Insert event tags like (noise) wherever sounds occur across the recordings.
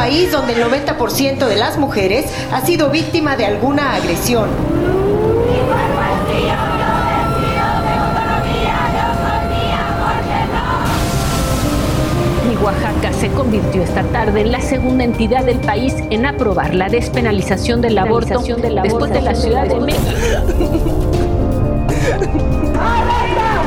país donde el 90% de las mujeres ha sido víctima de alguna agresión. Oaxaca se convirtió esta tarde en la segunda entidad del país en aprobar la despenalización del aborto después de la Ciudad de México. (laughs)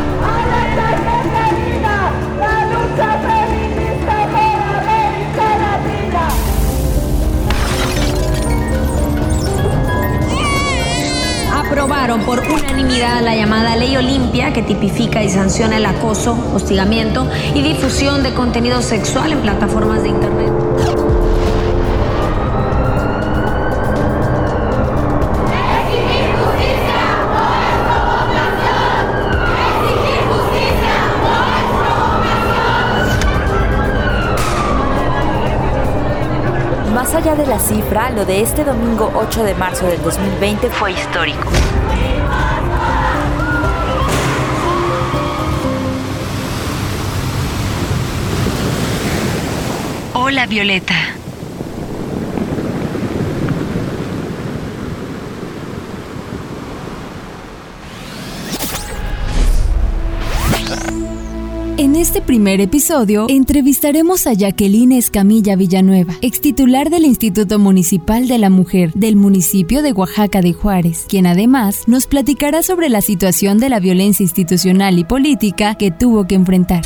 aprobaron por unanimidad la llamada Ley Olimpia que tipifica y sanciona el acoso, hostigamiento y difusión de contenido sexual en plataformas de Internet. De la cifra, lo de este domingo 8 de marzo del 2020 fue histórico. Hola Violeta. En este primer episodio entrevistaremos a Jacqueline Escamilla Villanueva, ex titular del Instituto Municipal de la Mujer del municipio de Oaxaca de Juárez, quien además nos platicará sobre la situación de la violencia institucional y política que tuvo que enfrentar.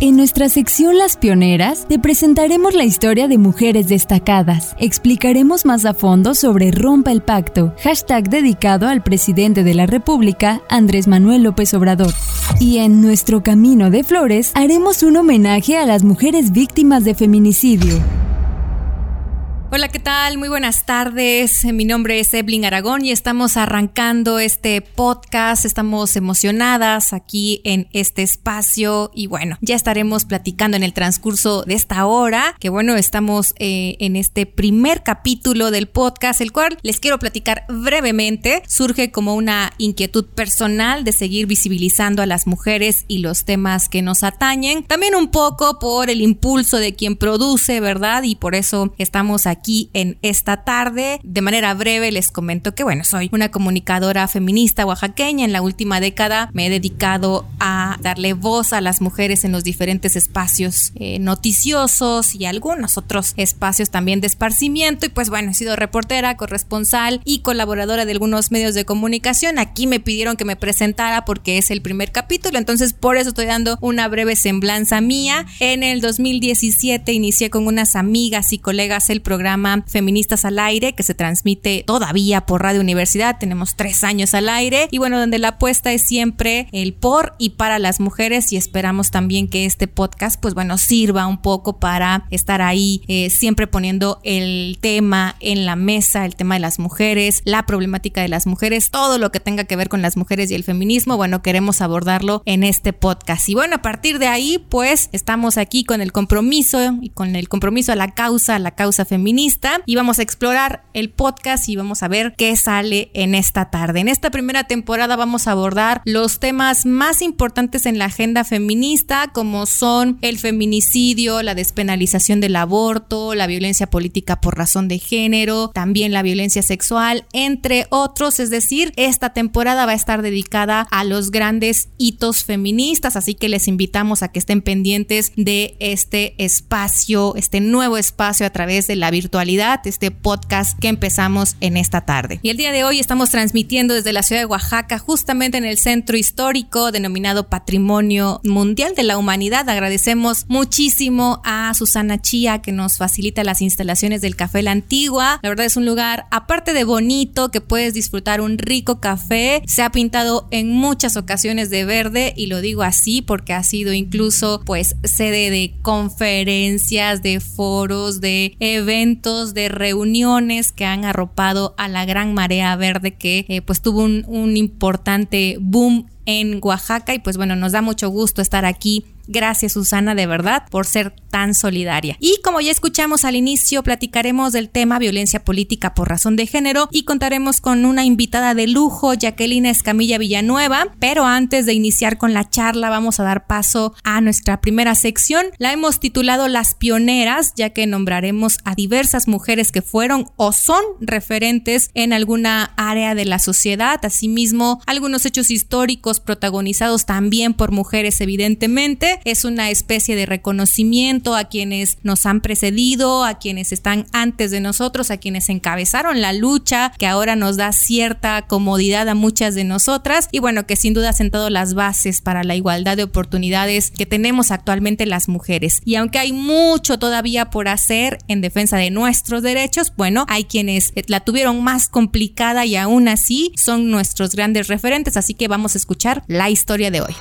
En nuestra sección Las Pioneras te presentaremos la historia de mujeres destacadas. Explicaremos más a fondo sobre Rompa el Pacto, hashtag dedicado al presidente de la República, Andrés Manuel López Obrador. Y en nuestro Camino de Flores haremos un homenaje a las mujeres víctimas de feminicidio. Hola, ¿qué tal? Muy buenas tardes. Mi nombre es Evelyn Aragón y estamos arrancando este podcast. Estamos emocionadas aquí en este espacio y bueno, ya estaremos platicando en el transcurso de esta hora, que bueno, estamos eh, en este primer capítulo del podcast, el cual les quiero platicar brevemente. Surge como una inquietud personal de seguir visibilizando a las mujeres y los temas que nos atañen. También un poco por el impulso de quien produce, ¿verdad? Y por eso estamos aquí aquí en esta tarde. De manera breve les comento que, bueno, soy una comunicadora feminista oaxaqueña. En la última década me he dedicado a darle voz a las mujeres en los diferentes espacios eh, noticiosos y algunos otros espacios también de esparcimiento. Y pues bueno, he sido reportera, corresponsal y colaboradora de algunos medios de comunicación. Aquí me pidieron que me presentara porque es el primer capítulo, entonces por eso estoy dando una breve semblanza mía. En el 2017 inicié con unas amigas y colegas el programa Feministas al Aire, que se transmite todavía por Radio Universidad. Tenemos tres años al aire. Y bueno, donde la apuesta es siempre el por y para las mujeres. Y esperamos también que este podcast, pues bueno, sirva un poco para estar ahí eh, siempre poniendo el tema en la mesa, el tema de las mujeres, la problemática de las mujeres, todo lo que tenga que ver con las mujeres y el feminismo. Bueno, queremos abordarlo en este podcast. Y bueno, a partir de ahí, pues estamos aquí con el compromiso y con el compromiso a la causa, a la causa feminista y vamos a explorar el podcast y vamos a ver qué sale en esta tarde. En esta primera temporada vamos a abordar los temas más importantes en la agenda feminista como son el feminicidio, la despenalización del aborto, la violencia política por razón de género, también la violencia sexual, entre otros. Es decir, esta temporada va a estar dedicada a los grandes hitos feministas, así que les invitamos a que estén pendientes de este espacio, este nuevo espacio a través de la virtualidad este podcast que empezamos en esta tarde. Y el día de hoy estamos transmitiendo desde la ciudad de Oaxaca, justamente en el centro histórico denominado Patrimonio Mundial de la Humanidad. Agradecemos muchísimo a Susana Chía que nos facilita las instalaciones del Café La Antigua. La verdad es un lugar, aparte de bonito, que puedes disfrutar un rico café. Se ha pintado en muchas ocasiones de verde y lo digo así porque ha sido incluso pues sede de conferencias, de foros, de eventos de reuniones que han arropado a la gran marea verde que eh, pues tuvo un, un importante boom en Oaxaca. Y pues bueno, nos da mucho gusto estar aquí Gracias Susana de verdad por ser tan solidaria. Y como ya escuchamos al inicio, platicaremos del tema violencia política por razón de género y contaremos con una invitada de lujo, Jacqueline Escamilla Villanueva. Pero antes de iniciar con la charla, vamos a dar paso a nuestra primera sección. La hemos titulado Las Pioneras, ya que nombraremos a diversas mujeres que fueron o son referentes en alguna área de la sociedad. Asimismo, algunos hechos históricos protagonizados también por mujeres, evidentemente. Es una especie de reconocimiento a quienes nos han precedido, a quienes están antes de nosotros, a quienes encabezaron la lucha, que ahora nos da cierta comodidad a muchas de nosotras y bueno, que sin duda ha sentado las bases para la igualdad de oportunidades que tenemos actualmente las mujeres. Y aunque hay mucho todavía por hacer en defensa de nuestros derechos, bueno, hay quienes la tuvieron más complicada y aún así son nuestros grandes referentes, así que vamos a escuchar la historia de hoy.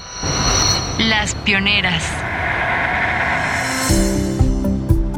Las pioneras.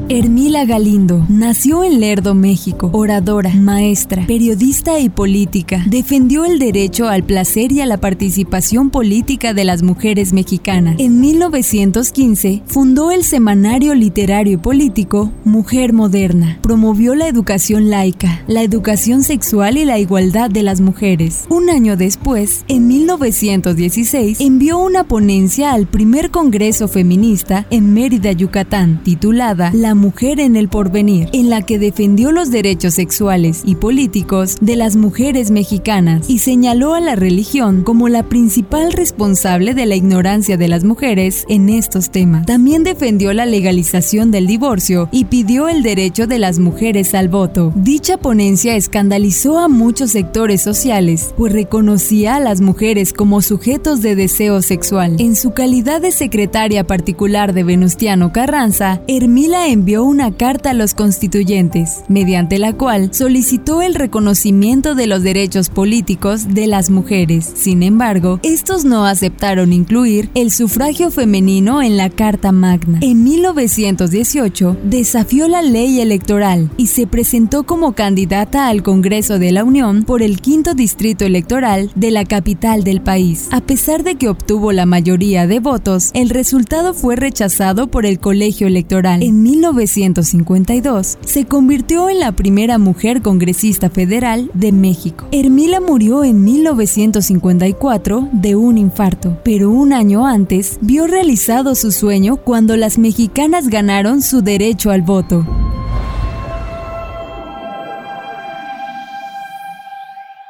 Hermila Galindo nació en Lerdo, México. Oradora, maestra, periodista y política. Defendió el derecho al placer y a la participación política de las mujeres mexicanas. En 1915 fundó el semanario literario y político Mujer Moderna. Promovió la educación laica, la educación sexual y la igualdad de las mujeres. Un año después, en 1916, envió una ponencia al primer Congreso Feminista en Mérida, Yucatán, titulada La mujer en el porvenir, en la que defendió los derechos sexuales y políticos de las mujeres mexicanas y señaló a la religión como la principal responsable de la ignorancia de las mujeres en estos temas. También defendió la legalización del divorcio y pidió el derecho de las mujeres al voto. Dicha ponencia escandalizó a muchos sectores sociales, pues reconocía a las mujeres como sujetos de deseo sexual. En su calidad de secretaria particular de Venustiano Carranza, Hermila envió envió una carta a los constituyentes, mediante la cual solicitó el reconocimiento de los derechos políticos de las mujeres. Sin embargo, estos no aceptaron incluir el sufragio femenino en la Carta Magna. En 1918 desafió la ley electoral y se presentó como candidata al Congreso de la Unión por el quinto distrito electoral de la capital del país. A pesar de que obtuvo la mayoría de votos, el resultado fue rechazado por el colegio electoral. En 1952, se convirtió en la primera mujer congresista federal de México. Hermila murió en 1954 de un infarto, pero un año antes vio realizado su sueño cuando las mexicanas ganaron su derecho al voto.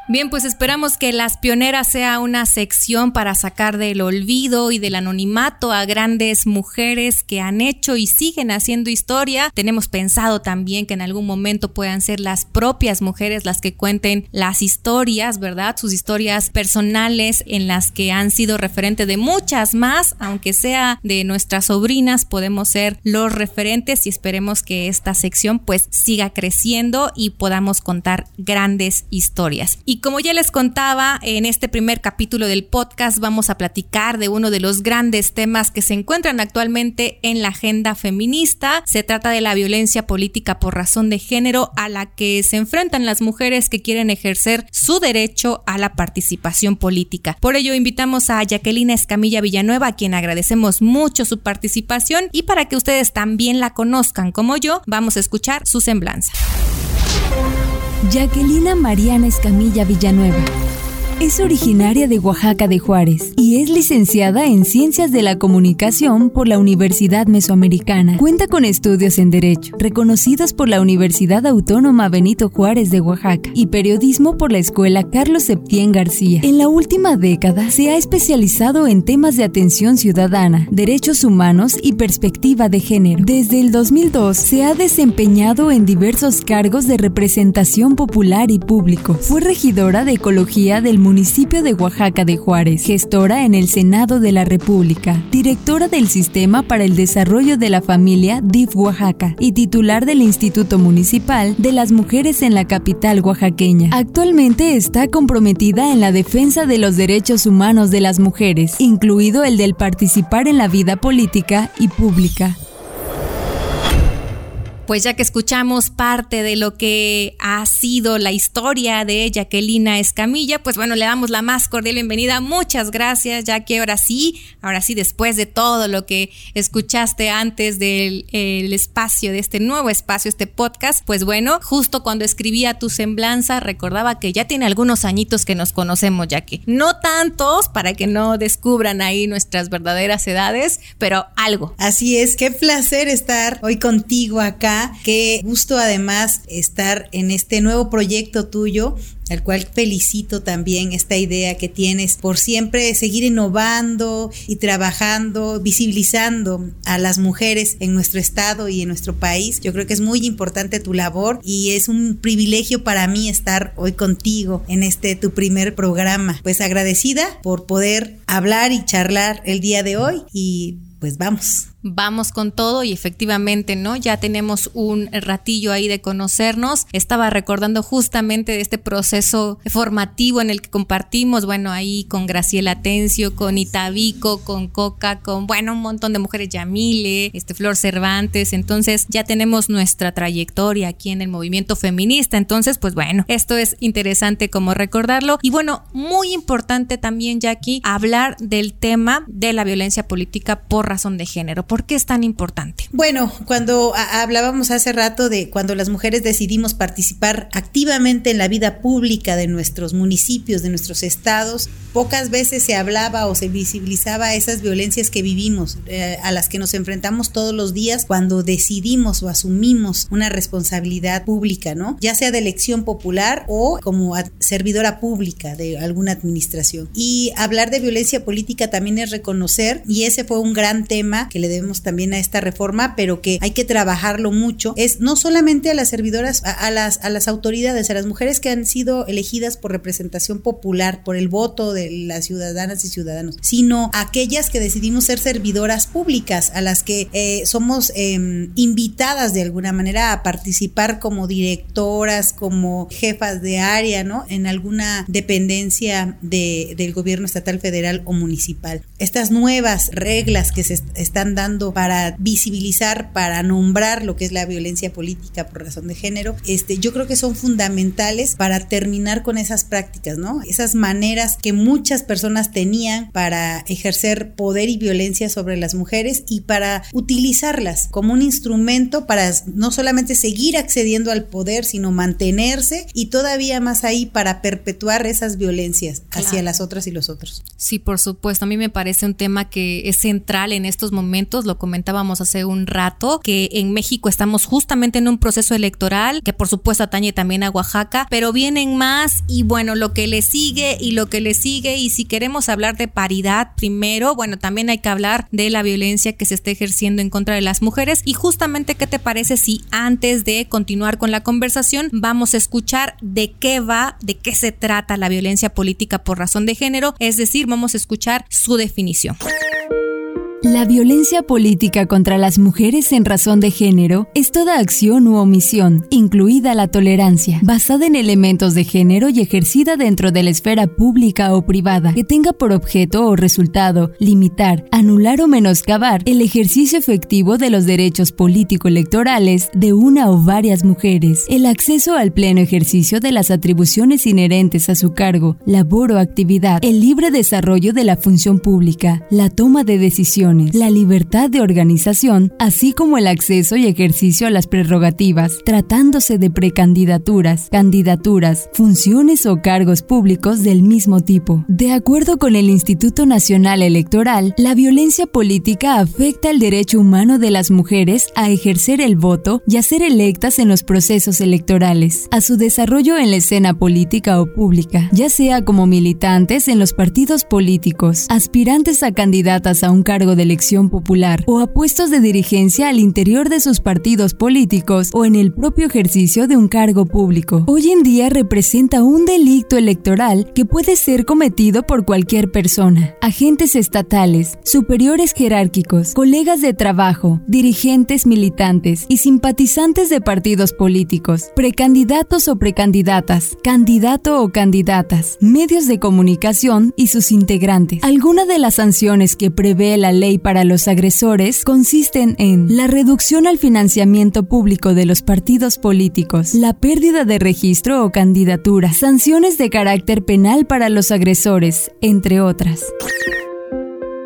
Bien, pues esperamos que Las Pioneras sea una sección para sacar del olvido y del anonimato a grandes mujeres que han hecho y siguen haciendo historia. Tenemos pensado también que en algún momento puedan ser las propias mujeres las que cuenten las historias, ¿verdad? Sus historias personales en las que han sido referente de muchas más, aunque sea de nuestras sobrinas, podemos ser los referentes y esperemos que esta sección pues siga creciendo y podamos contar grandes historias. Y como ya les contaba, en este primer capítulo del podcast vamos a platicar de uno de los grandes temas que se encuentran actualmente en la agenda feminista. Se trata de la violencia política por razón de género a la que se enfrentan las mujeres que quieren ejercer su derecho a la participación política. Por ello invitamos a Jacqueline Escamilla Villanueva, a quien agradecemos mucho su participación y para que ustedes también la conozcan como yo, vamos a escuchar su semblanza. Jacquelina Mariana Escamilla Villanueva. Es originaria de Oaxaca de Juárez y es licenciada en Ciencias de la Comunicación por la Universidad Mesoamericana. Cuenta con estudios en Derecho, reconocidos por la Universidad Autónoma Benito Juárez de Oaxaca y Periodismo por la Escuela Carlos Septién García. En la última década se ha especializado en temas de atención ciudadana, derechos humanos y perspectiva de género. Desde el 2002 se ha desempeñado en diversos cargos de representación popular y público. Fue regidora de Ecología del municipio de Oaxaca de Juárez, gestora en el Senado de la República, directora del Sistema para el Desarrollo de la Familia DIF Oaxaca y titular del Instituto Municipal de las Mujeres en la capital oaxaqueña. Actualmente está comprometida en la defensa de los derechos humanos de las mujeres, incluido el del participar en la vida política y pública. Pues ya que escuchamos parte de lo que ha sido la historia de Jacquelina Escamilla, pues bueno, le damos la más cordial bienvenida. Muchas gracias, ya que ahora sí, ahora sí, después de todo lo que escuchaste antes del espacio, de este nuevo espacio, este podcast, pues bueno, justo cuando escribía tu semblanza, recordaba que ya tiene algunos añitos que nos conocemos, ya que no tantos para que no descubran ahí nuestras verdaderas edades, pero algo. Así es, qué placer estar hoy contigo acá, qué gusto además estar en este nuevo proyecto tuyo al cual felicito también esta idea que tienes por siempre seguir innovando y trabajando, visibilizando a las mujeres en nuestro estado y en nuestro país. Yo creo que es muy importante tu labor y es un privilegio para mí estar hoy contigo en este tu primer programa. Pues agradecida por poder hablar y charlar el día de hoy y pues vamos vamos con todo y efectivamente, ¿no? Ya tenemos un ratillo ahí de conocernos. Estaba recordando justamente de este proceso formativo en el que compartimos, bueno, ahí con Graciela Tencio, con Itavico, con Coca, con, bueno, un montón de mujeres, Yamile, este Flor Cervantes. Entonces ya tenemos nuestra trayectoria aquí en el movimiento feminista. Entonces, pues bueno, esto es interesante como recordarlo. Y bueno, muy importante también, Jackie, hablar del tema de la violencia política por razón de género ¿Por qué es tan importante? Bueno, cuando hablábamos hace rato de cuando las mujeres decidimos participar activamente en la vida pública de nuestros municipios, de nuestros estados, pocas veces se hablaba o se visibilizaba esas violencias que vivimos, eh, a las que nos enfrentamos todos los días cuando decidimos o asumimos una responsabilidad pública, ¿no? Ya sea de elección popular o como servidora pública de alguna administración. Y hablar de violencia política también es reconocer, y ese fue un gran tema que le debemos también a esta reforma, pero que hay que trabajarlo mucho, es no solamente a las servidoras, a, las, a las autoridades, a las mujeres que han sido elegidas por representación popular, por el voto de las ciudadanas y ciudadanos, sino aquellas que decidimos ser servidoras públicas, a las que eh, somos em, invitadas de alguna manera a participar como directoras, como jefas de área, ¿no? En alguna dependencia de, del gobierno estatal, federal o municipal. Estas nuevas reglas que se están dando para visibilizar, para nombrar lo que es la violencia política por razón de género, este, yo creo que son fundamentales para terminar con esas prácticas, ¿no? Esas maneras que muchas personas tenían para ejercer poder y violencia sobre las mujeres y para utilizarlas como un instrumento para no solamente seguir accediendo al poder, sino mantenerse y todavía más ahí para perpetuar esas violencias hacia las otras y los otros. Sí, por supuesto. A mí me parece un tema que es central en estos momentos lo comentábamos hace un rato, que en México estamos justamente en un proceso electoral, que por supuesto atañe también a Oaxaca, pero vienen más y bueno, lo que le sigue y lo que le sigue y si queremos hablar de paridad primero, bueno, también hay que hablar de la violencia que se está ejerciendo en contra de las mujeres y justamente qué te parece si antes de continuar con la conversación vamos a escuchar de qué va, de qué se trata la violencia política por razón de género, es decir, vamos a escuchar su definición. La violencia política contra las mujeres en razón de género es toda acción u omisión, incluida la tolerancia, basada en elementos de género y ejercida dentro de la esfera pública o privada, que tenga por objeto o resultado limitar, anular o menoscabar el ejercicio efectivo de los derechos político-electorales de una o varias mujeres, el acceso al pleno ejercicio de las atribuciones inherentes a su cargo, labor o actividad, el libre desarrollo de la función pública, la toma de decisiones, la libertad de organización, así como el acceso y ejercicio a las prerrogativas, tratándose de precandidaturas, candidaturas, funciones o cargos públicos del mismo tipo. De acuerdo con el Instituto Nacional Electoral, la violencia política afecta el derecho humano de las mujeres a ejercer el voto y a ser electas en los procesos electorales, a su desarrollo en la escena política o pública, ya sea como militantes en los partidos políticos, aspirantes a candidatas a un cargo de elección popular o a puestos de dirigencia al interior de sus partidos políticos o en el propio ejercicio de un cargo público. Hoy en día representa un delito electoral que puede ser cometido por cualquier persona, agentes estatales, superiores jerárquicos, colegas de trabajo, dirigentes militantes y simpatizantes de partidos políticos, precandidatos o precandidatas, candidato o candidatas, medios de comunicación y sus integrantes. Alguna de las sanciones que prevé la ley ley para los agresores consisten en la reducción al financiamiento público de los partidos políticos, la pérdida de registro o candidatura, sanciones de carácter penal para los agresores, entre otras.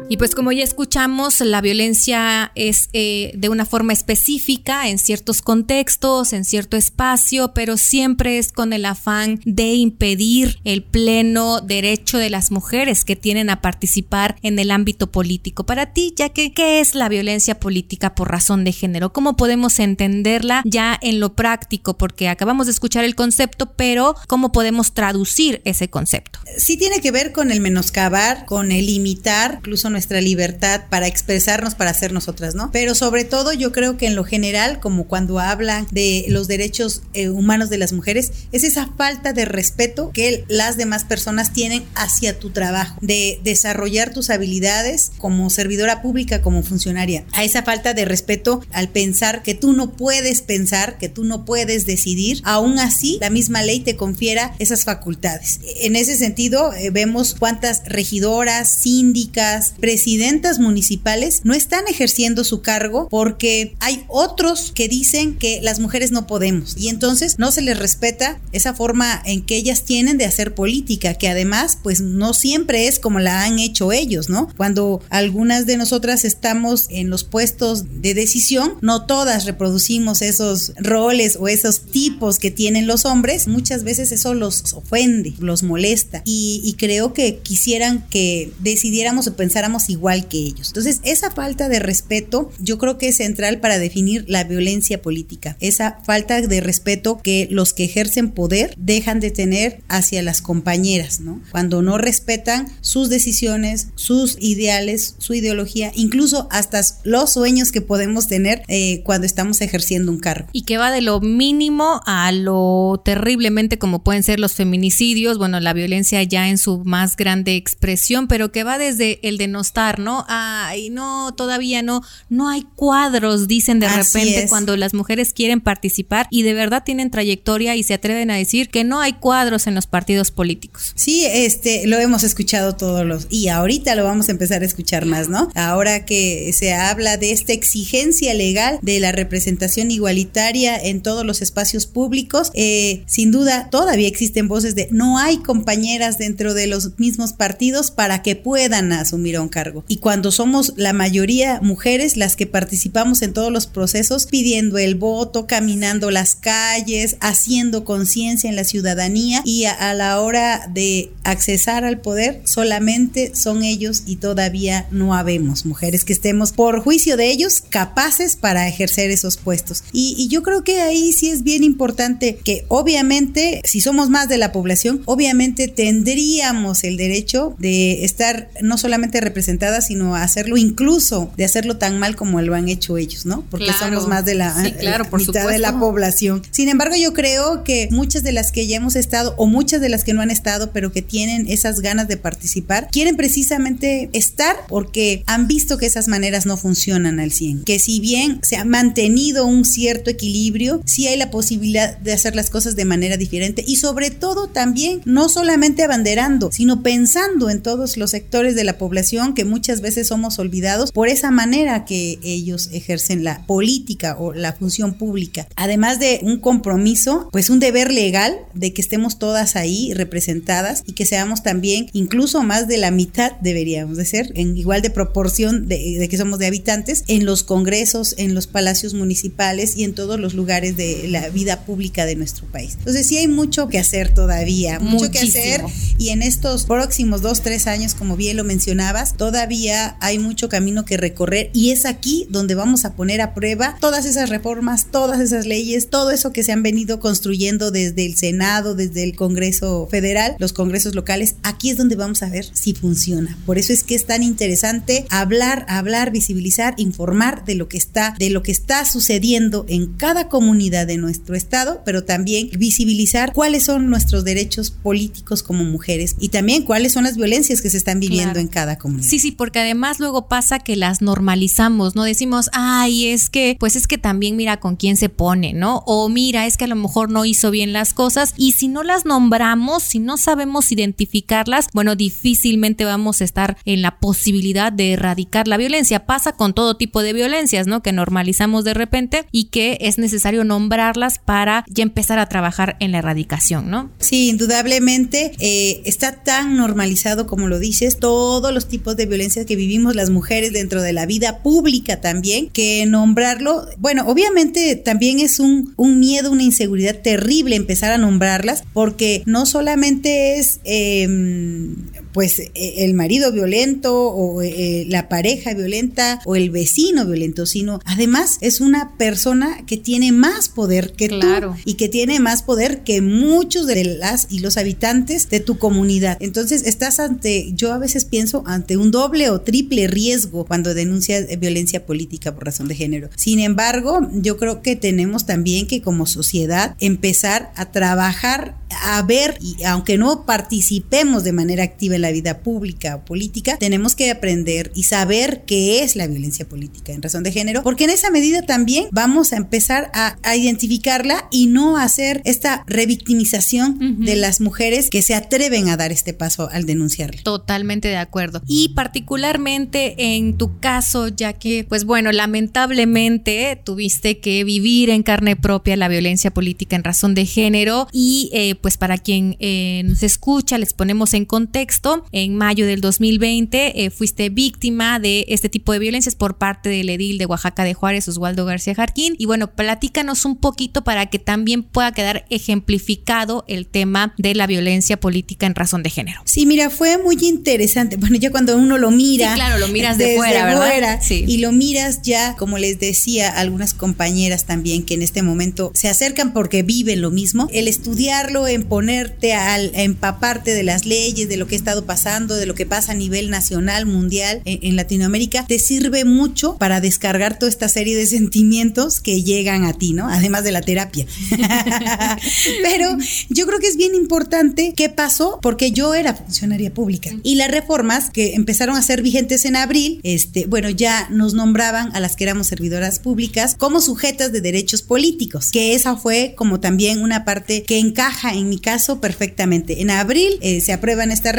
Y pues como ya escuchamos, la violencia es eh, de una forma específica en ciertos contextos, en cierto espacio, pero siempre es con el afán de impedir el pleno derecho de las mujeres que tienen a participar en el ámbito político. Para ti, ya que, ¿qué es la violencia política por razón de género? ¿Cómo podemos entenderla ya en lo práctico? Porque acabamos de escuchar el concepto, pero ¿cómo podemos traducir ese concepto? Sí tiene que ver con el menoscabar, con el imitar, incluso nuestra libertad para expresarnos, para ser nosotras, ¿no? Pero sobre todo yo creo que en lo general, como cuando hablan de los derechos eh, humanos de las mujeres, es esa falta de respeto que las demás personas tienen hacia tu trabajo, de desarrollar tus habilidades como servidora pública, como funcionaria, a esa falta de respeto al pensar que tú no puedes pensar, que tú no puedes decidir, aún así la misma ley te confiera esas facultades. En ese sentido, eh, vemos cuántas regidoras, síndicas, presidentas municipales no están ejerciendo su cargo porque hay otros que dicen que las mujeres no podemos. Y entonces no se les respeta esa forma en que ellas tienen de hacer política, que además pues no siempre es como la han hecho ellos, ¿no? Cuando algunas de nosotras estamos en los puestos de decisión, no todas reproducimos esos roles o esos tipos que tienen los hombres, muchas veces eso los ofende, los molesta. Y, y creo que quisieran que decidiéramos o pensáramos igual que ellos. Entonces, esa falta de respeto yo creo que es central para definir la violencia política. Esa falta de respeto que los que ejercen poder dejan de tener hacia las compañeras, ¿no? Cuando no respetan sus decisiones, sus ideales, su ideología, incluso hasta los sueños que podemos tener eh, cuando estamos ejerciendo un cargo. Y que va de lo mínimo a lo terriblemente como pueden ser los feminicidios, bueno, la violencia ya en su más grande expresión, pero que va desde el de no ¿no? Ay, no, todavía no, no hay cuadros, dicen de repente cuando las mujeres quieren participar y de verdad tienen trayectoria y se atreven a decir que no hay cuadros en los partidos políticos. Sí, este, lo hemos escuchado todos los, y ahorita lo vamos a empezar a escuchar más, ¿no? Ahora que se habla de esta exigencia legal de la representación igualitaria en todos los espacios públicos, eh, sin duda todavía existen voces de no hay compañeras dentro de los mismos partidos para que puedan asumir un cargo y cuando somos la mayoría mujeres las que participamos en todos los procesos, pidiendo el voto, caminando las calles, haciendo conciencia en la ciudadanía y a, la hora de accesar al poder, solamente son ellos y todavía no habemos mujeres que estemos por juicio de ellos capaces para ejercer esos puestos. Y, y yo creo que ahí sí es bien importante que obviamente si somos más de la población, obviamente tendríamos el derecho de estar no solamente representados sino hacerlo incluso de hacerlo tan mal como lo han hecho ellos, ¿no? Porque somos más de la mitad de la población. Sin embargo, yo creo que muchas de las que ya hemos estado o muchas de las que no han estado, pero que tienen esas ganas de participar, quieren precisamente estar porque han visto que esas maneras no funcionan al 100. Que si bien se ha mantenido un cierto equilibrio, sí hay la posibilidad de hacer las cosas de manera diferente y sobre todo también no solamente abanderando, sino pensando en todos los sectores de la población que muchas veces somos olvidados por esa manera que ellos ejercen la política o la función pública. Además de un compromiso, pues un deber legal de que estemos todas ahí representadas y que seamos también incluso más de la mitad deberíamos de ser en igual de proporción de, que somos de habitantes en los congresos, en los palacios municipales y en todos los lugares de la vida pública de nuestro país. Entonces sí hay mucho que hacer todavía, mucho que hacer y en estos próximos dos, tres años, como bien lo mencionabas, todavía hay mucho camino que recorrer y es aquí donde vamos a poner a prueba todas esas reformas, todas esas leyes, todo eso que se han venido construyendo desde el Senado, desde el Congreso Federal, los congresos locales. Aquí es donde vamos a ver si funciona. Por eso es que es tan interesante hablar, hablar, visibilizar, informar de lo que está, de lo que está sucediendo en cada comunidad de nuestro estado, pero también visibilizar cuáles son nuestros derechos políticos como mujeres y también cuáles son las violencias que se están viviendo en cada comunidad. Sí, sí, porque además luego pasa que las normalizamos, ¿no? Decimos, ay, es que, pues es que también mira con quién se pone, ¿no? O mira, es que a lo mejor no hizo bien las cosas y si no las nombramos, si no sabemos identificarlas, bueno, difícilmente vamos a estar en la posibilidad de erradicar la violencia. Pasa con todo tipo de violencias, ¿no? Que normalizamos de repente y que es necesario nombrarlas para ya empezar a trabajar en la erradicación, ¿no? Sí, indudablemente eh, está tan normalizado como lo dices, todos los tipos de violencia que vivimos las mujeres dentro de la vida pública también, que nombrarlo, bueno, obviamente también es un, un miedo, una inseguridad terrible empezar a nombrarlas, porque no solamente es em, pues e, el marido violento o eh, la pareja violenta o el vecino violento, sino además es una persona que tiene más poder que claro. tú y que tiene más poder que muchos de las y los habitantes de tu comunidad. Entonces estás ante, yo a veces pienso, ante un doble o triple riesgo cuando denuncias violencia política por razón de género. Sin embargo, yo creo que tenemos también que como sociedad empezar a trabajar, a ver, y aunque no participemos de manera activa la vida pública o política, tenemos que aprender y saber qué es la violencia política en razón de género, porque en esa medida también vamos a empezar a, a identificarla y no hacer esta revictimización uh -huh. de las mujeres que se atreven a dar este paso al denunciarla. Totalmente de acuerdo. Y particularmente en tu caso, ya que, pues bueno, lamentablemente tuviste que vivir en carne propia la violencia política en razón de género y eh, pues para quien eh, nos escucha, les ponemos en contexto, en mayo del 2020 eh, fuiste víctima de este tipo de violencias por parte del edil de Oaxaca de Juárez, Oswaldo García Jarquín. Y bueno, platícanos un poquito para que también pueda quedar ejemplificado el tema de la violencia política en razón de género. Sí, mira, fue muy interesante. Bueno, ya cuando uno lo mira. Sí, claro, lo miras de fuera, ¿verdad? Fuera, sí. Y lo miras ya, como les decía algunas compañeras también que en este momento se acercan porque viven lo mismo. El estudiarlo, en ponerte al a empaparte de las leyes, de lo que ha estado pasando, de lo que pasa a nivel nacional, mundial, en, en Latinoamérica, te sirve mucho para descargar toda esta serie de sentimientos que llegan a ti, ¿no? Además de la terapia. (laughs) Pero yo creo que es bien importante qué pasó, porque yo era funcionaria pública y las reformas que empezaron a ser vigentes en abril, este, bueno, ya nos nombraban a las que éramos servidoras públicas como sujetas de derechos políticos, que esa fue como también una parte que encaja en mi caso perfectamente. En abril eh, se aprueban estas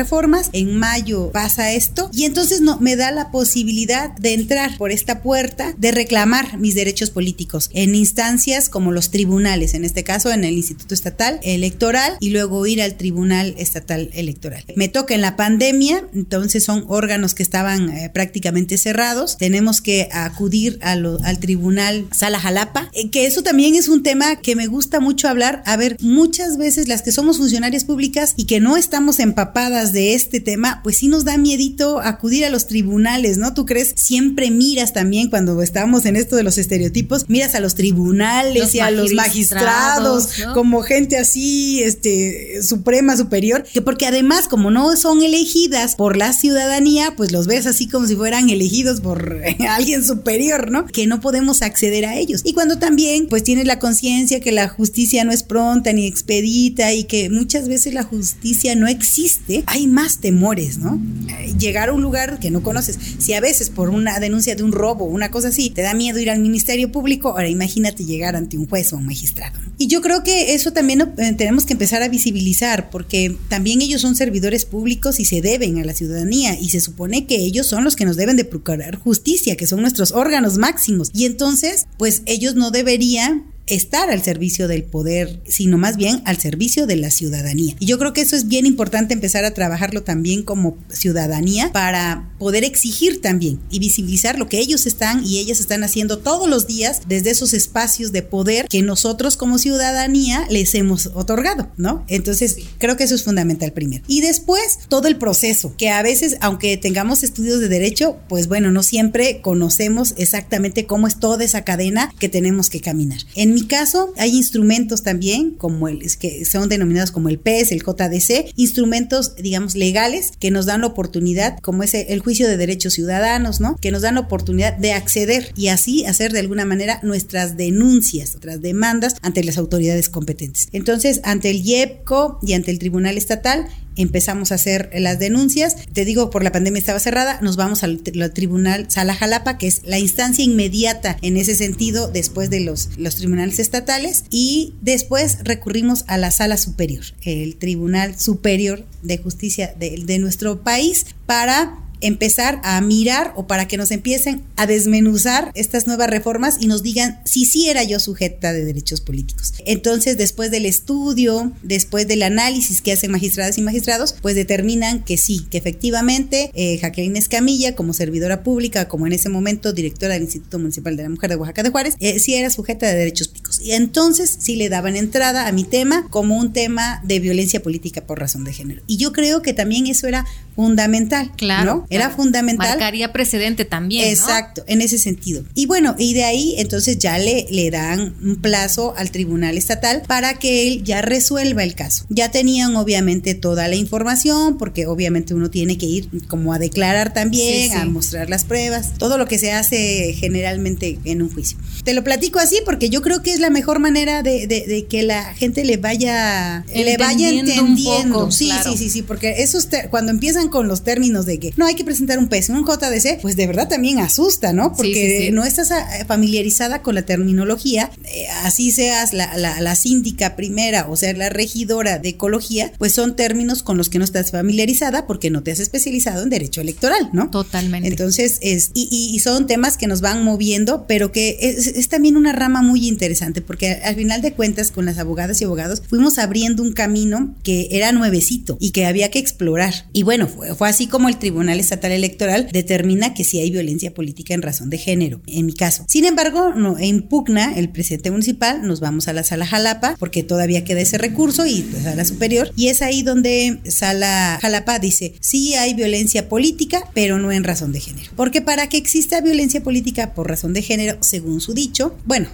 en mayo pasa esto y entonces no, me da la posibilidad de entrar por esta puerta, de reclamar mis derechos políticos en instancias como los tribunales, en este caso en el Instituto Estatal Electoral y luego ir al Tribunal Estatal Electoral. Me toca en la pandemia, entonces son órganos que estaban eh, prácticamente cerrados, tenemos que acudir al Tribunal Sala Jalapa, eh, que eso también es un tema que me gusta mucho hablar. A ver, muchas veces las que somos funcionarias públicas y que no estamos empapadas de este tema, pues sí nos da miedito acudir a los tribunales, ¿no? ¿Tú crees? Siempre miras también cuando estamos en esto de los estereotipos, miras a los tribunales los y a los magistrados ¿no? como gente así, este, suprema, superior, que porque además como no son elegidas por la ciudadanía, pues los ves así como si fueran elegidos por (laughs) alguien superior, ¿no? Que no podemos acceder a ellos. Y cuando también, pues tienes la conciencia que la justicia no es pronta ni expedita y que muchas veces la justicia no existe, hay más temores, ¿no? Llegar a un lugar que no conoces. Si a veces por una denuncia de un robo, una cosa así, te da miedo ir al Ministerio Público, ahora imagínate llegar ante un juez o un magistrado. Y yo creo que eso también eh, tenemos que empezar a visibilizar, porque también ellos son servidores públicos y se deben a la ciudadanía, y se supone que ellos son los que nos deben de procurar justicia, que son nuestros órganos máximos. Y entonces, pues ellos no deberían estar al servicio del poder, sino más bien al servicio de la ciudadanía. Y yo creo que eso es bien importante empezar a trabajarlo también como ciudadanía para poder exigir también y visibilizar lo que ellos están y ellas están haciendo todos los días desde esos espacios de poder que nosotros como ciudadanía les hemos otorgado, ¿no? Entonces, creo que eso es fundamental primero. Y después, todo el proceso, que a veces, aunque tengamos estudios de derecho, pues bueno, no siempre conocemos exactamente cómo es toda esa cadena que tenemos que caminar. En mi caso, hay instrumentos también, como el que son denominados como el PES, el JDC, instrumentos, digamos, legales que nos dan la oportunidad, como es el juicio de derechos ciudadanos, ¿no? Que nos dan la oportunidad de acceder y así hacer de alguna manera nuestras denuncias, nuestras demandas ante las autoridades competentes. Entonces, ante el IEPCO y ante el Tribunal Estatal, empezamos a hacer las denuncias. Te digo, por la pandemia estaba cerrada, nos vamos al, tribunal Sala Jalapa, que es la instancia inmediata en ese sentido después de los, los tribunales estatales, y después recurrimos a la Sala Superior, el Tribunal Superior de Justicia de, de nuestro país, para empezar a mirar o para que nos empiecen a desmenuzar estas nuevas reformas y nos digan si sí era yo sujeta de derechos políticos. Entonces, después del estudio, después del análisis que hacen magistradas y magistrados, pues determinan que sí, que efectivamente eh, Jacqueline Escamilla, como servidora pública, como en ese momento directora del Instituto Municipal de la Mujer de Oaxaca de Juárez, eh, sí era sujeta de derechos políticos. Y entonces sí le daban entrada a mi tema como un tema de violencia política por razón de género. Y yo creo que también eso era fundamental. Claro. Era fundamental. Marcaría precedente también. Exacto, en ese sentido. Y bueno, y de ahí entonces ya le, le dan un plazo al Tribunal Estatal para que él ya resuelva el caso. Ya tenían obviamente toda la información, porque obviamente uno tiene que ir como a declarar también, a mostrar las pruebas, todo lo que se hace generalmente en un juicio. Te lo platico así porque yo creo que es la mejor manera de, de, que la gente le vaya, le vaya entendiendo. sí, sí, sí, sí, porque esos cuando empiezan con los términos de que no hay que presentar un PES, un JDC, pues de verdad también asusta, ¿no? Porque no estás ah, familiarizada con la terminología, eh, así seas la, la, síndica primera o sea la regidora de ecología, pues son términos con los que no estás familiarizada porque no te has especializado en derecho electoral, ¿no? Totalmente. Entonces, es, y, y, son temas que nos van moviendo, pero que es, es también una rama muy interesante porque al final de cuentas con las abogadas y abogados fuimos abriendo un camino que era nuevecito y que había que explorar. Y bueno, fue, fue así como el Tribunal Estatal Electoral determina que sí hay violencia política en razón de género, en mi caso. Sin embargo, no impugna el presidente municipal, nos vamos a la sala Jalapa porque todavía queda ese recurso y la sala superior y es ahí donde sala Jalapa dice, sí hay violencia política, pero no en razón de género. Porque para que exista violencia política por razón de género, según su dicho, bueno,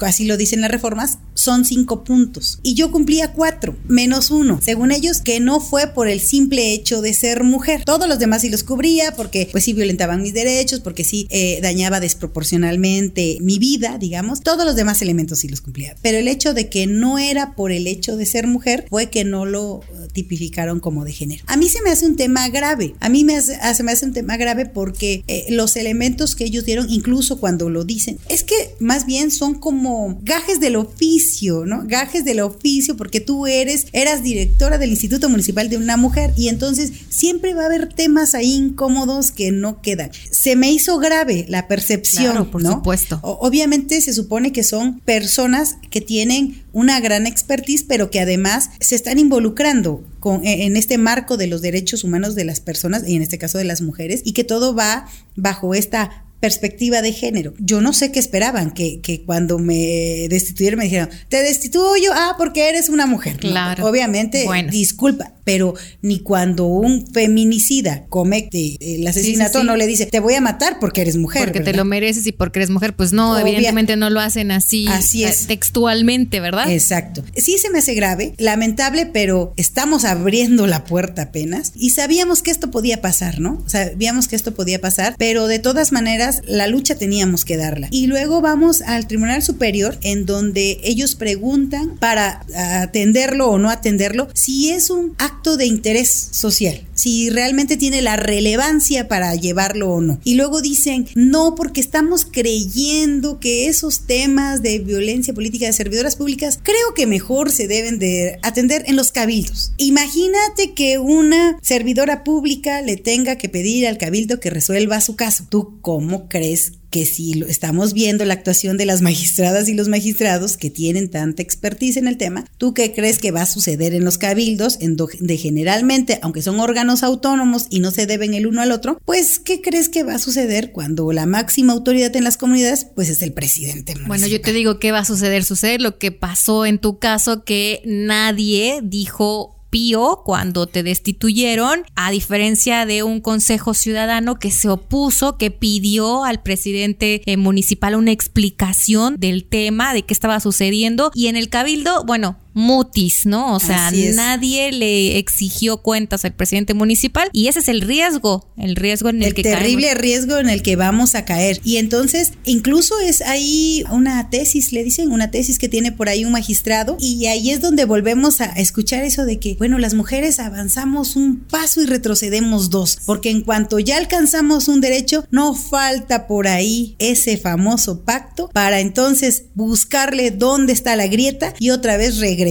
así lo dicen las reformas, son cinco puntos. Y yo cumplía cuatro, menos uno. Según ellos, que no fue por el simple hecho de ser mujer. Todos los demás sí los cubría porque pues sí violentaban mis derechos, porque sí eh, dañaba desproporcionalmente mi vida, digamos. Todos los demás elementos sí los cumplía. Pero el hecho de que no era por el hecho de ser mujer fue que no lo eh, tipificaron como de género. A mí se me hace un tema grave. A mí me hace, ah, se me hace un tema grave porque eh, los elementos que ellos dieron, incluso cuando lo dicen, es que más bien son como gajes del oficio, ¿no? Gajes del oficio porque tú eres, eras directora del Instituto Municipal de una mujer y entonces siempre va a haber temas ahí incómodos que no quedan. Se me hizo grave la percepción, por ¿no? supuesto. obviamente se supone que son personas que tienen una gran expertise, pero que además se están involucrando con, e, en este marco de los derechos humanos de las personas, y en este caso de las mujeres, y que todo va bajo esta perspectiva de género. Yo no sé qué esperaban, que, que cuando me destituyeron me dijeron, te destituyo, ah, porque eres una mujer. Claro. obviamente, disculpa, pero ni cuando un feminicida comete el asesinato no le dice, te voy a matar porque eres mujer. Porque te lo mereces y porque eres mujer. Pues no, evidentemente no lo hacen así, así es. textualmente, ¿verdad? Exacto. Sí se me hace grave, lamentable, pero estamos abriendo la puerta apenas y sabíamos que esto podía pasar, ¿no? Sabíamos que esto podía pasar, pero de todas maneras la lucha teníamos que darla. Y luego vamos al Tribunal Superior en donde ellos preguntan para atenderlo o no atenderlo si es un acto de interés social, si realmente tiene la relevancia para llevarlo o no. Y luego dicen, no, porque estamos creyendo que esos temas de violencia política de servidoras públicas creo que mejor se deben de atender en los cabildos. Imagínate que una servidora pública le tenga que pedir al cabildo que resuelva su caso. ¿Tú cómo crees que si estamos viendo la actuación de las magistradas y los magistrados que tienen tanta expertise en el tema, ¿tú qué crees que va a suceder en los cabildos, en de generalmente, aunque son órganos autónomos y no se deben el uno al otro, pues ¿qué crees que va a suceder cuando la máxima autoridad en las comunidades, pues es el presidente? Bueno, yo te digo, ¿qué va a suceder? Sucede lo que pasó en tu caso, que nadie dijo Pío cuando te destituyeron, a diferencia de un consejo ciudadano que se opuso, que pidió al presidente eh, municipal una explicación del tema, de qué estaba sucediendo. Y en el cabildo, bueno, mutis, ¿no? O sea, nadie le exigió cuentas al presidente municipal y ese es el riesgo, el riesgo en el, que terrible riesgo en el que vamos a caer. Y entonces, incluso es ahí una tesis, le dicen, una tesis que tiene por ahí un magistrado y ahí es donde volvemos a escuchar eso de que, bueno, las mujeres avanzamos un paso y retrocedemos dos, porque en cuanto ya alcanzamos un derecho, no falta por ahí ese famoso pacto para entonces buscarle dónde está la grieta y otra vez regresar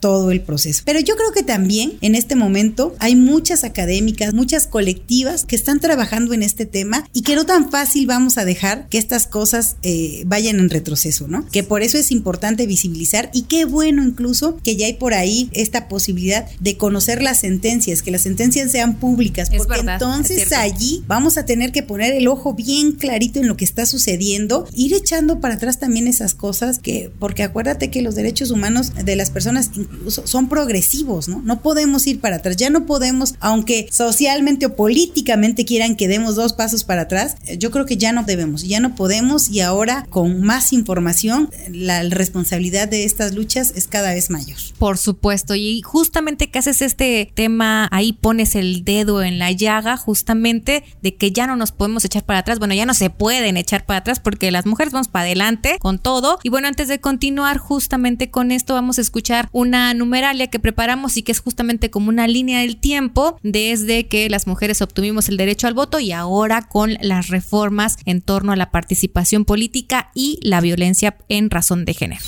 todo el proceso. Pero yo creo que también en este momento hay muchas académicas, muchas colectivas que están trabajando en este tema y que no tan fácil vamos a dejar que estas cosas eh, vayan en retroceso, ¿no? Que por eso es importante visibilizar y qué bueno incluso que ya hay por ahí esta posibilidad de conocer las sentencias, que las sentencias sean públicas, porque entonces allí vamos a tener que poner el ojo bien clarito en lo que está sucediendo, ir echando para atrás también esas cosas que, porque acuérdate que los derechos humanos de las personas incluso son progresivos, ¿no? No podemos ir para atrás, ya no podemos, aunque socialmente o políticamente quieran que demos dos pasos para atrás, yo creo que ya no debemos, ya no podemos y ahora con más información la responsabilidad de estas luchas es cada vez mayor. Por supuesto, y justamente que haces este tema, ahí pones el dedo en la llaga, justamente de que ya no nos podemos echar para atrás, bueno, ya no se pueden echar para atrás porque las mujeres vamos para adelante con todo. Y bueno, antes de continuar justamente con esto, vamos a escuchar una numeralia que preparamos y que es justamente como una línea del tiempo desde que las mujeres obtuvimos el derecho al voto y ahora con las reformas en torno a la participación política y la violencia en razón de género.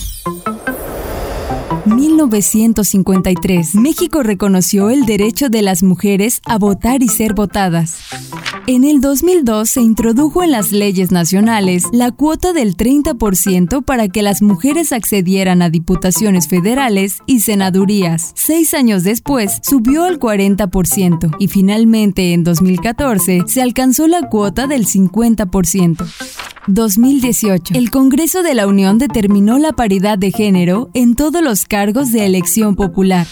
1953, México reconoció el derecho de las mujeres a votar y ser votadas. En el 2002 se introdujo en las leyes nacionales la cuota del 30% para que las mujeres accedieran a diputaciones federales y senadurías. Seis años después subió al 40% y finalmente en 2014 se alcanzó la cuota del 50%. 2018. El Congreso de la Unión determinó la paridad de género en todos los cargos de elección popular.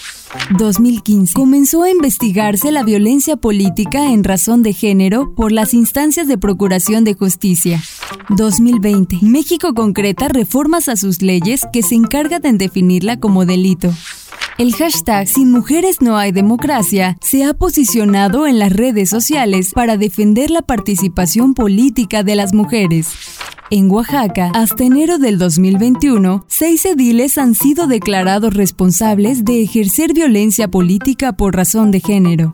2015. Comenzó a investigarse la violencia política en razón de género por las instancias de Procuración de Justicia. 2020. México concreta reformas a sus leyes que se encargan de definirla como delito. El hashtag Sin mujeres no hay democracia se ha posicionado en las redes sociales para defender la participación política de las mujeres. En Oaxaca, hasta enero del 2021, seis ediles han sido declarados responsables de ejercer violencia política por razón de género.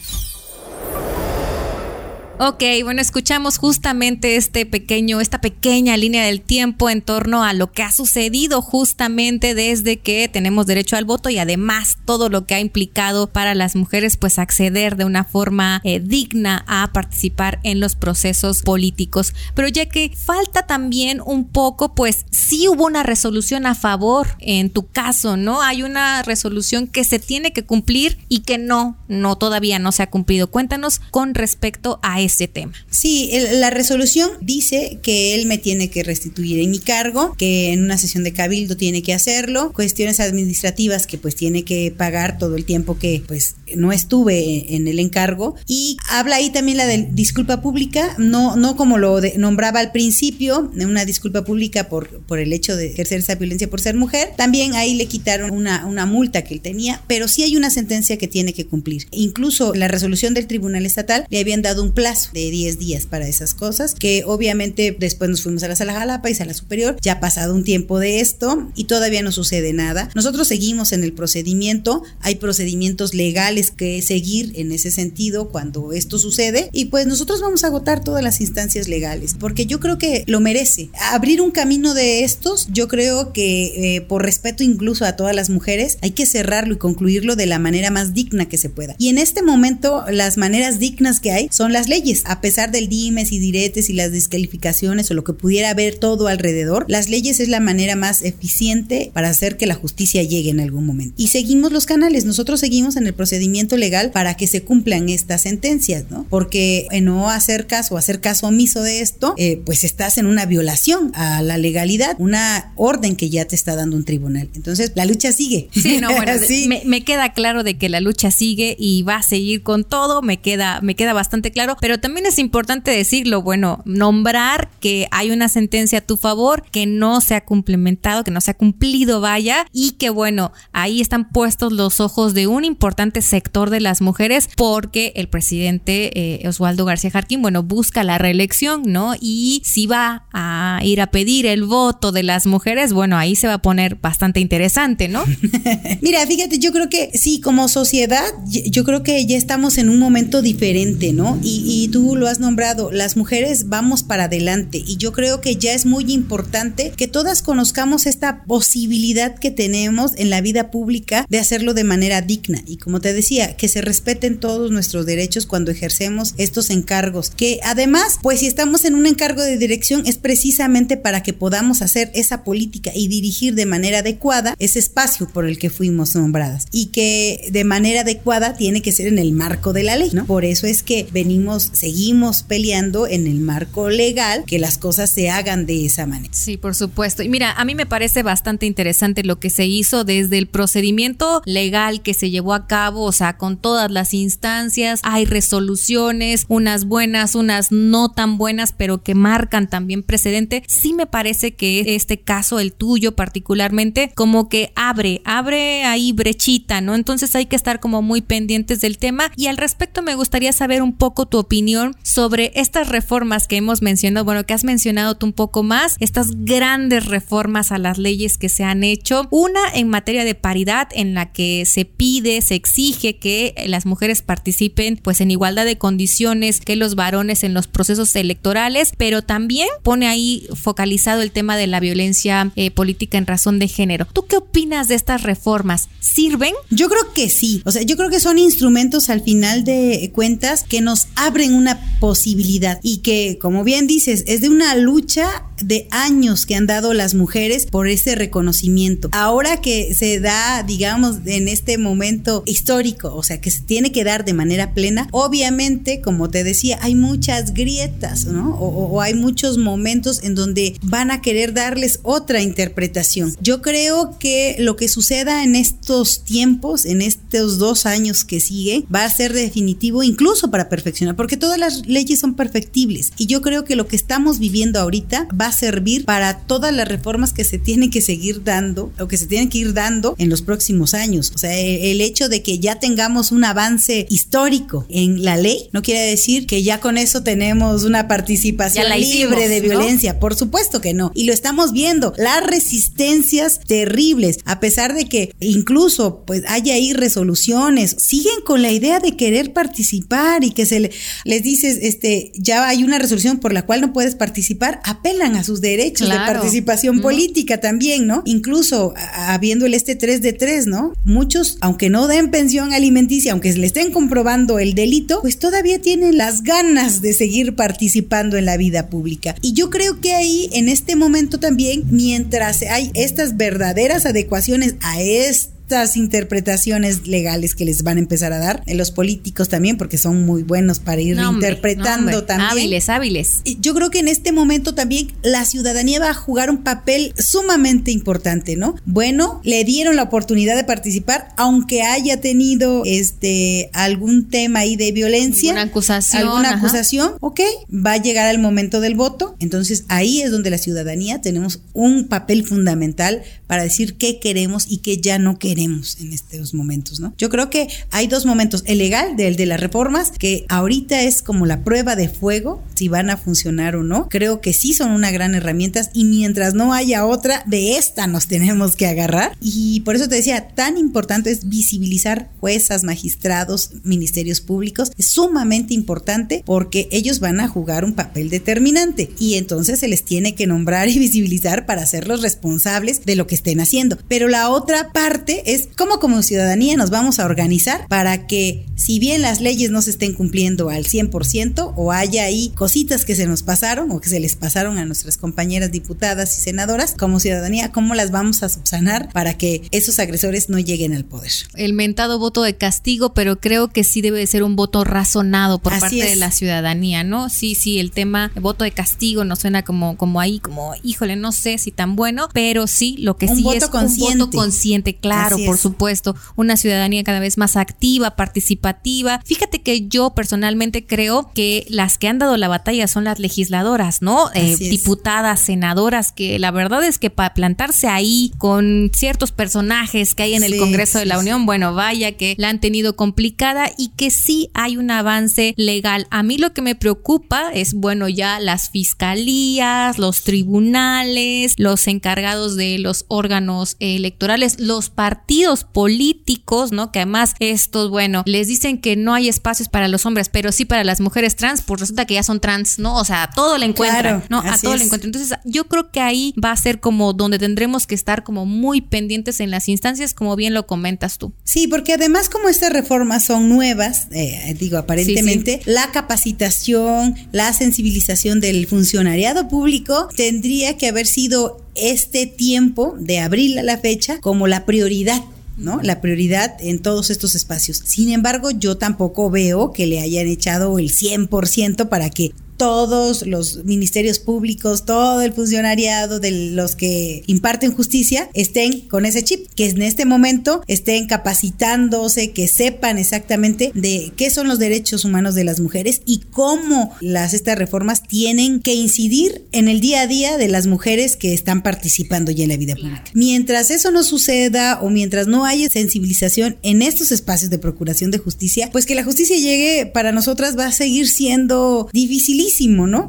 Ok, bueno, escuchamos justamente este pequeño, esta pequeña línea del tiempo en torno a lo que ha sucedido justamente desde que tenemos derecho al voto y además todo lo que ha implicado para las mujeres pues acceder de una forma eh, digna a participar en los procesos políticos. Pero ya que falta también un poco, pues sí hubo una resolución a favor en tu caso, ¿no? Hay una resolución que se tiene que cumplir y que no, no todavía no se ha cumplido. Cuéntanos con respecto a ese tema. Sí, la resolución dice que él me tiene que restituir en mi cargo, que en una sesión de cabildo tiene que hacerlo, cuestiones administrativas que pues tiene que pagar todo el tiempo que pues no estuve en el encargo y habla ahí también la de disculpa pública, no no como lo nombraba al principio, una disculpa pública por por el hecho de ejercer esa violencia por ser mujer, también ahí le quitaron una una multa que él tenía, pero sí hay una sentencia que tiene que cumplir. Incluso la resolución del Tribunal Estatal le habían dado un plazo de 10 días para esas cosas, que obviamente después nos fuimos a la sala Jalapa y sala superior, ya ha pasado un tiempo de esto y todavía no sucede nada. Nosotros seguimos en el procedimiento, hay procedimientos legales que seguir en ese sentido cuando esto sucede y pues nosotros vamos a agotar todas las instancias legales, porque yo creo que lo merece. Abrir un camino de estos, yo creo que eh, por respeto incluso a todas las mujeres, hay que cerrarlo y concluirlo de la manera más digna que se pueda. Y en este momento las maneras dignas que hay son las leyes a pesar del dimes y diretes y las descalificaciones o lo que pudiera haber todo alrededor, las leyes es la manera más eficiente para hacer que la justicia llegue en algún momento. Y seguimos los canales, nosotros seguimos en el procedimiento legal para que se cumplan estas sentencias, ¿no? Porque en no hacer caso o hacer caso omiso de esto, eh, pues estás en una violación a la legalidad, una orden que ya te está dando un tribunal. Entonces, la lucha sigue. Sí, no, (laughs) bueno, Me, me, queda claro de que la lucha sigue y va a seguir con todo, me queda, me queda bastante claro, pero pero también es importante decirlo, bueno, nombrar que hay una sentencia a tu favor que no se ha complementado, que no se ha cumplido, vaya, y que bueno, ahí están puestos los ojos de un importante sector de las mujeres porque el presidente eh, Oswaldo García Jarquín, bueno, busca la reelección, ¿no? Y si va a ir a pedir el voto de las mujeres, bueno, ahí se va a poner bastante interesante, ¿no? (laughs) Mira, fíjate, yo creo que sí, como sociedad, yo creo que ya estamos en un momento diferente, ¿no? Y tú lo has nombrado, las mujeres vamos para adelante. Y yo creo que ya es muy importante que todas conozcamos esta posibilidad que tenemos en la vida pública de hacerlo de manera digna. Y como te decía, que se respeten todos nuestros derechos cuando ejercemos estos encargos, que además, pues si estamos en un encargo de dirección es precisamente para que podamos hacer esa política y dirigir de manera adecuada ese espacio por el que fuimos nombradas. Y que de manera adecuada tiene que ser en el marco de la ley, ¿no? Por eso es que venimos, seguimos peleando en el marco legal que las cosas se hagan de esa manera. Sí, por supuesto. Y mira, a mí me parece bastante interesante lo que se hizo desde el procedimiento legal que se llevó a cabo, o sea, con todas las instancias, hay resoluciones, unas buenas, unas no tan buenas, pero que marcan también precedente. Sí me parece que este caso, el tuyo particularmente, como que abre, abre ahí brechita, ¿no? Entonces hay que estar como muy pendientes del tema y al respecto me gustaría saber un poco tu opinión sobre estas reformas que hemos mencionado, bueno, que has mencionado tú un poco más, estas grandes reformas a las leyes que se han hecho. Una en materia de paridad en la que se pide, se exige que las mujeres participen pues en igualdad de condiciones que los varones en los procesos electorales, pero también pone ahí focalizado el tema de la violencia eh, política en razón de género. ¿Tú qué opinas de estas reformas? ¿Sirven? Yo creo que sí. O sea, yo creo que son instrumentos al final de cuentas que nos abren una posibilidad y que, como bien dices, es de una lucha de años que han dado las mujeres por ese reconocimiento. Ahora que se da, digamos, en este momento histórico, o sea, que se tiene que dar de manera plena, obviamente, como te decía, hay muchas grietas, ¿no? O, o hay muchos momentos en donde van a querer darles otra interpretación. Yo creo que lo que suceda en estos tiempos, en estos dos años que siguen, va a ser definitivo incluso para perfeccionar, porque todas las leyes son perfectibles. Y yo creo que lo que estamos viviendo ahorita va a servir para todas las reformas que se tienen que seguir dando o que se tienen que ir dando en los próximos años. O sea, el hecho de que ya tengamos un avance histórico en la ley no quiere decir que ya con eso tenemos una participación libre de violencia. Por supuesto que no. Y lo estamos viendo. Las resistencias terribles, a pesar de que incluso pues haya ahí resoluciones, siguen con la idea de querer participar y que se les dices, este, ya hay una resolución por la cual no puedes participar, apelan a sus derechos de participación política también, ¿no? Incluso habiendo el este 3 de 3, ¿no? Muchos, aunque no den pensión alimenticia, aunque le estén comprobando el delito, pues todavía tienen las ganas de seguir participando en la vida pública. Y yo creo que ahí, en este momento también, mientras hay estas verdaderas adecuaciones a este estas interpretaciones legales que les van a empezar a dar, en los políticos también, porque son muy buenos para ir interpretando también. Hábiles, hábiles. Yo creo que en este momento también la ciudadanía va a jugar un papel sumamente importante, ¿no? Bueno, le dieron la oportunidad de participar, aunque haya tenido este algún tema ahí de violencia. Alguna acusación. Alguna acusación, ok, va a llegar el momento del voto. Entonces ahí es donde la ciudadanía tenemos un papel fundamental para decir qué queremos y qué ya no queremos en estos momentos, ¿no? Yo creo que hay dos momentos, el legal del de las reformas, que ahorita es como la prueba de fuego, si van a funcionar o no. Creo que sí son una gran herramienta y mientras no haya otra, de esta nos tenemos que agarrar. Y por eso te decía, tan importante es visibilizar juezas, magistrados, ministerios públicos. Es sumamente importante porque ellos van a jugar un papel determinante y entonces se les tiene que nombrar y (laughs) visibilizar para hacerlos responsables de lo que estén haciendo. Pero la otra parte es cómo como ciudadanía nos vamos a organizar para que si bien las leyes no se estén cumpliendo al 100% o haya ahí cositas que se nos pasaron o que se les pasaron a nuestras compañeras diputadas y senadoras, como ciudadanía, cómo las vamos a subsanar para que esos agresores no lleguen al poder. El mentado voto de castigo, pero creo que sí debe ser un voto razonado por parte de la ciudadanía, ¿no? Sí, sí, el tema voto de castigo nos suena como, como ahí, como, híjole, no sé si tan bueno, pero sí, lo que sí es un voto consciente, claro claro, por supuesto, una ciudadanía cada vez más activa, participativa. Fíjate que yo personalmente creo que las que han dado la batalla son las legisladoras, ¿no? Eh, diputadas, senadoras, que la verdad es que para plantarse ahí con ciertos personajes que hay en el Congreso de la Unión, bueno, vaya que la han tenido complicada y que sí hay un avance legal. A mí lo que me preocupa es, bueno, ya las fiscalías, los tribunales, los encargados de los órganos electorales, los partidos políticos, ¿no? Que además estos, bueno, les dicen que no hay espacios para los hombres, pero sí para las mujeres trans, pues resulta que ya son trans, ¿no? O sea, todo le encuentran, ¿no? A todo le encuentran. Entonces, yo creo que ahí va a ser como donde tendremos que estar como muy pendientes en las instancias, como bien lo comentas tú. Sí, porque además como estas reformas son nuevas, eh, digo, aparentemente, la capacitación, la sensibilización del funcionariado público tendría que haber sido este tiempo de abril a la fecha como la prioridad ¿no? La prioridad en todos estos espacios. Sin embargo, yo tampoco veo que le hayan echado el 100% para que todos los ministerios públicos, todo el funcionariado de los que imparten justicia estén con ese chip, que en este momento estén capacitándose, que sepan exactamente de qué son los derechos humanos de las mujeres y cómo las estas reformas tienen que incidir en el día a día de las mujeres que están participando ya en la vida pública. Mientras eso no suceda o mientras no haya sensibilización en estos espacios de procuración de justicia, pues que la justicia llegue para nosotras va a seguir siendo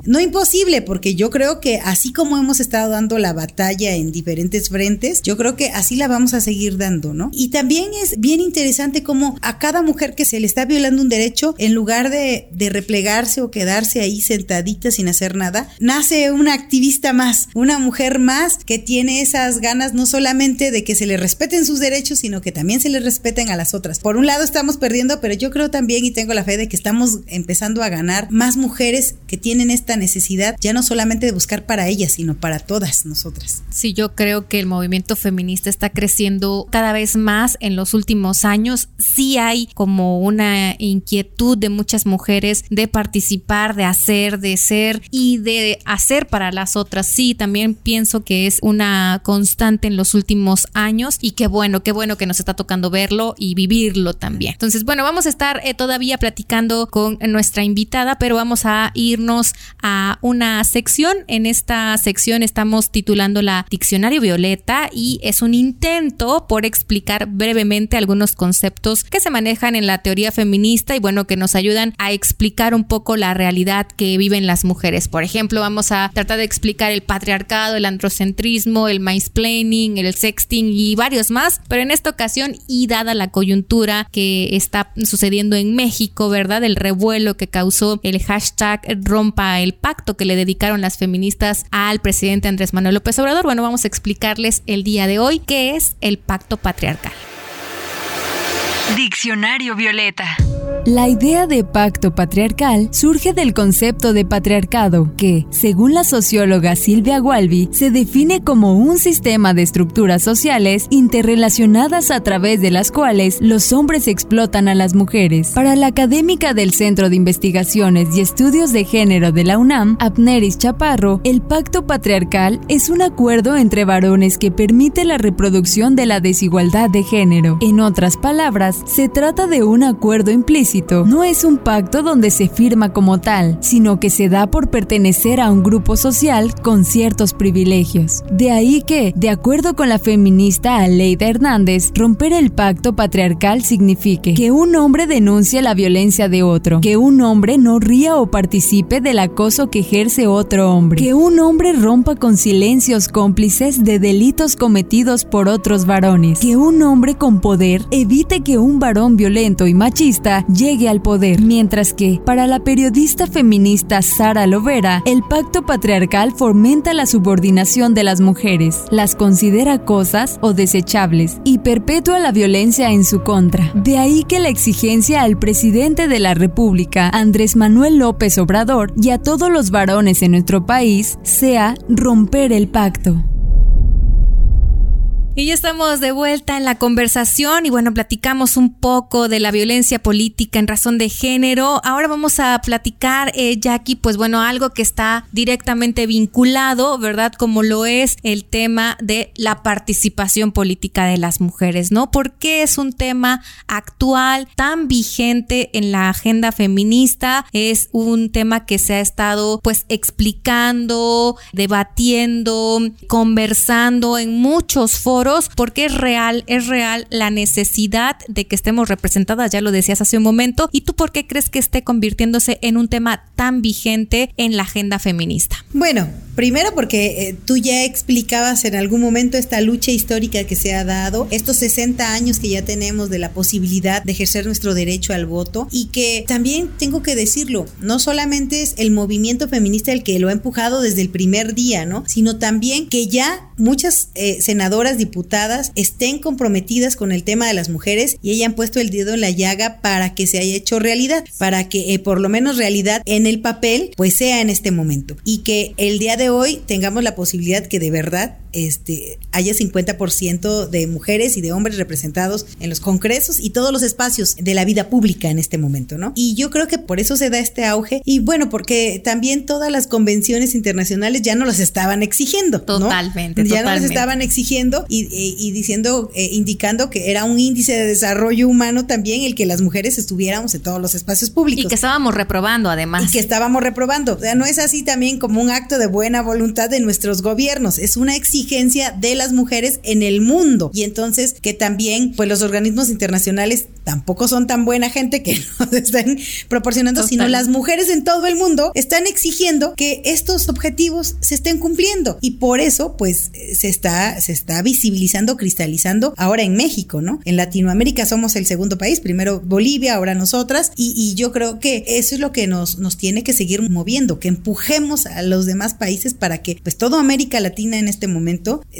No imposible, porque yo creo que así como hemos estado dando la batalla en diferentes frentes, yo creo que así la vamos a seguir dando, ¿no? Y también es bien interesante cómo a cada mujer que se le está violando un derecho, en lugar de, de replegarse o quedarse ahí sentadita sin hacer nada, nace una activista más, una mujer más que tiene esas ganas no solamente de que se le respeten sus derechos, sino que también se le respeten a las otras. Por un lado estamos perdiendo, pero yo creo también y tengo la fe de que estamos empezando a ganar más mujeres que tienen esta necesidad ya no solamente de buscar para ellas, sino para todas nosotras. Sí, yo creo que el movimiento feminista está creciendo cada vez más en los últimos años. Sí hay como una inquietud de muchas mujeres de participar, de hacer, de ser y de hacer para las otras. Sí, también pienso que es una constante en los últimos años y qué bueno, qué bueno que nos está tocando verlo y vivirlo también. Entonces, bueno, vamos a estar eh, todavía platicando con nuestra invitada, pero vamos a ir a una sección. En esta sección estamos titulando la Diccionario Violeta y es un intento por explicar brevemente algunos conceptos que se manejan en la teoría feminista y bueno, que nos ayudan a explicar un poco la realidad que viven las mujeres. Por ejemplo, vamos a tratar de explicar el patriarcado, el androcentrismo, el mansplaining, el sexting y varios más, pero en esta ocasión y dada la coyuntura que está sucediendo en México, ¿verdad? El revuelo que causó el hashtag rompa el pacto que le dedicaron las feministas al presidente Andrés Manuel López Obrador. Bueno, vamos a explicarles el día de hoy qué es el pacto patriarcal. Diccionario Violeta. La idea de pacto patriarcal surge del concepto de patriarcado, que, según la socióloga Silvia Gualbi, se define como un sistema de estructuras sociales interrelacionadas a través de las cuales los hombres explotan a las mujeres. Para la académica del Centro de Investigaciones y Estudios de Género de la UNAM, Abneris Chaparro, el pacto patriarcal es un acuerdo entre varones que permite la reproducción de la desigualdad de género. En otras palabras, se trata de un acuerdo implícito no es un pacto donde se firma como tal, sino que se da por pertenecer a un grupo social con ciertos privilegios. De ahí que, de acuerdo con la feminista Aleida Hernández, romper el pacto patriarcal signifique que un hombre denuncie la violencia de otro, que un hombre no ría o participe del acoso que ejerce otro hombre, que un hombre rompa con silencios cómplices de delitos cometidos por otros varones, que un hombre con poder evite que un varón violento y machista al poder, mientras que, para la periodista feminista Sara Lovera, el pacto patriarcal fomenta la subordinación de las mujeres, las considera cosas o desechables y perpetúa la violencia en su contra. De ahí que la exigencia al presidente de la República, Andrés Manuel López Obrador, y a todos los varones en nuestro país sea romper el pacto. Y ya estamos de vuelta en la conversación y bueno, platicamos un poco de la violencia política en razón de género. Ahora vamos a platicar, eh, Jackie, pues bueno, algo que está directamente vinculado, ¿verdad? Como lo es el tema de la participación política de las mujeres, ¿no? ¿Por qué es un tema actual, tan vigente en la agenda feminista? Es un tema que se ha estado pues explicando, debatiendo, conversando en muchos foros porque es real, es real la necesidad de que estemos representadas, ya lo decías hace un momento, y tú por qué crees que esté convirtiéndose en un tema tan vigente en la agenda feminista? Bueno, primero porque eh, tú ya explicabas en algún momento esta lucha histórica que se ha dado, estos 60 años que ya tenemos de la posibilidad de ejercer nuestro derecho al voto y que también tengo que decirlo, no solamente es el movimiento feminista el que lo ha empujado desde el primer día, ¿no? Sino también que ya muchas eh, senadoras, diputadas estén comprometidas con el tema de las mujeres y hayan puesto el dedo en la llaga para que se haya hecho realidad, para que eh, por lo menos realidad en el papel pues sea en este momento. Y que el día de hoy tengamos la posibilidad que de verdad este, haya 50% de mujeres y de hombres representados en los congresos y todos los espacios de la vida pública en este momento, ¿no? Y yo creo que por eso se da este auge y bueno, porque también todas las convenciones internacionales ya no las estaban exigiendo. Totalmente. Ya no las estaban exigiendo y, diciendo, eh, indicando que era un índice de desarrollo humano también el que las mujeres estuviéramos en todos los espacios públicos. Y que estábamos reprobando además. Y que estábamos reprobando. O sea, no es así también como un acto de buena voluntad de nuestros gobiernos, es una exigencia de las mujeres en el mundo. Y entonces que también, pues los organismos internacionales tampoco son tan buena gente que (laughs) nos están proporcionando, sino las mujeres en todo el mundo están exigiendo que estos objetivos se estén cumpliendo. Y por eso, pues, se está, se está visibilizando, cristalizando ahora en México, ¿no? En Latinoamérica somos el segundo país, primero Bolivia, ahora nosotras, y, y yo creo que eso es lo que nos, nos tiene que seguir moviendo, que empujemos a los demás países para que, pues, toda América Latina en este momento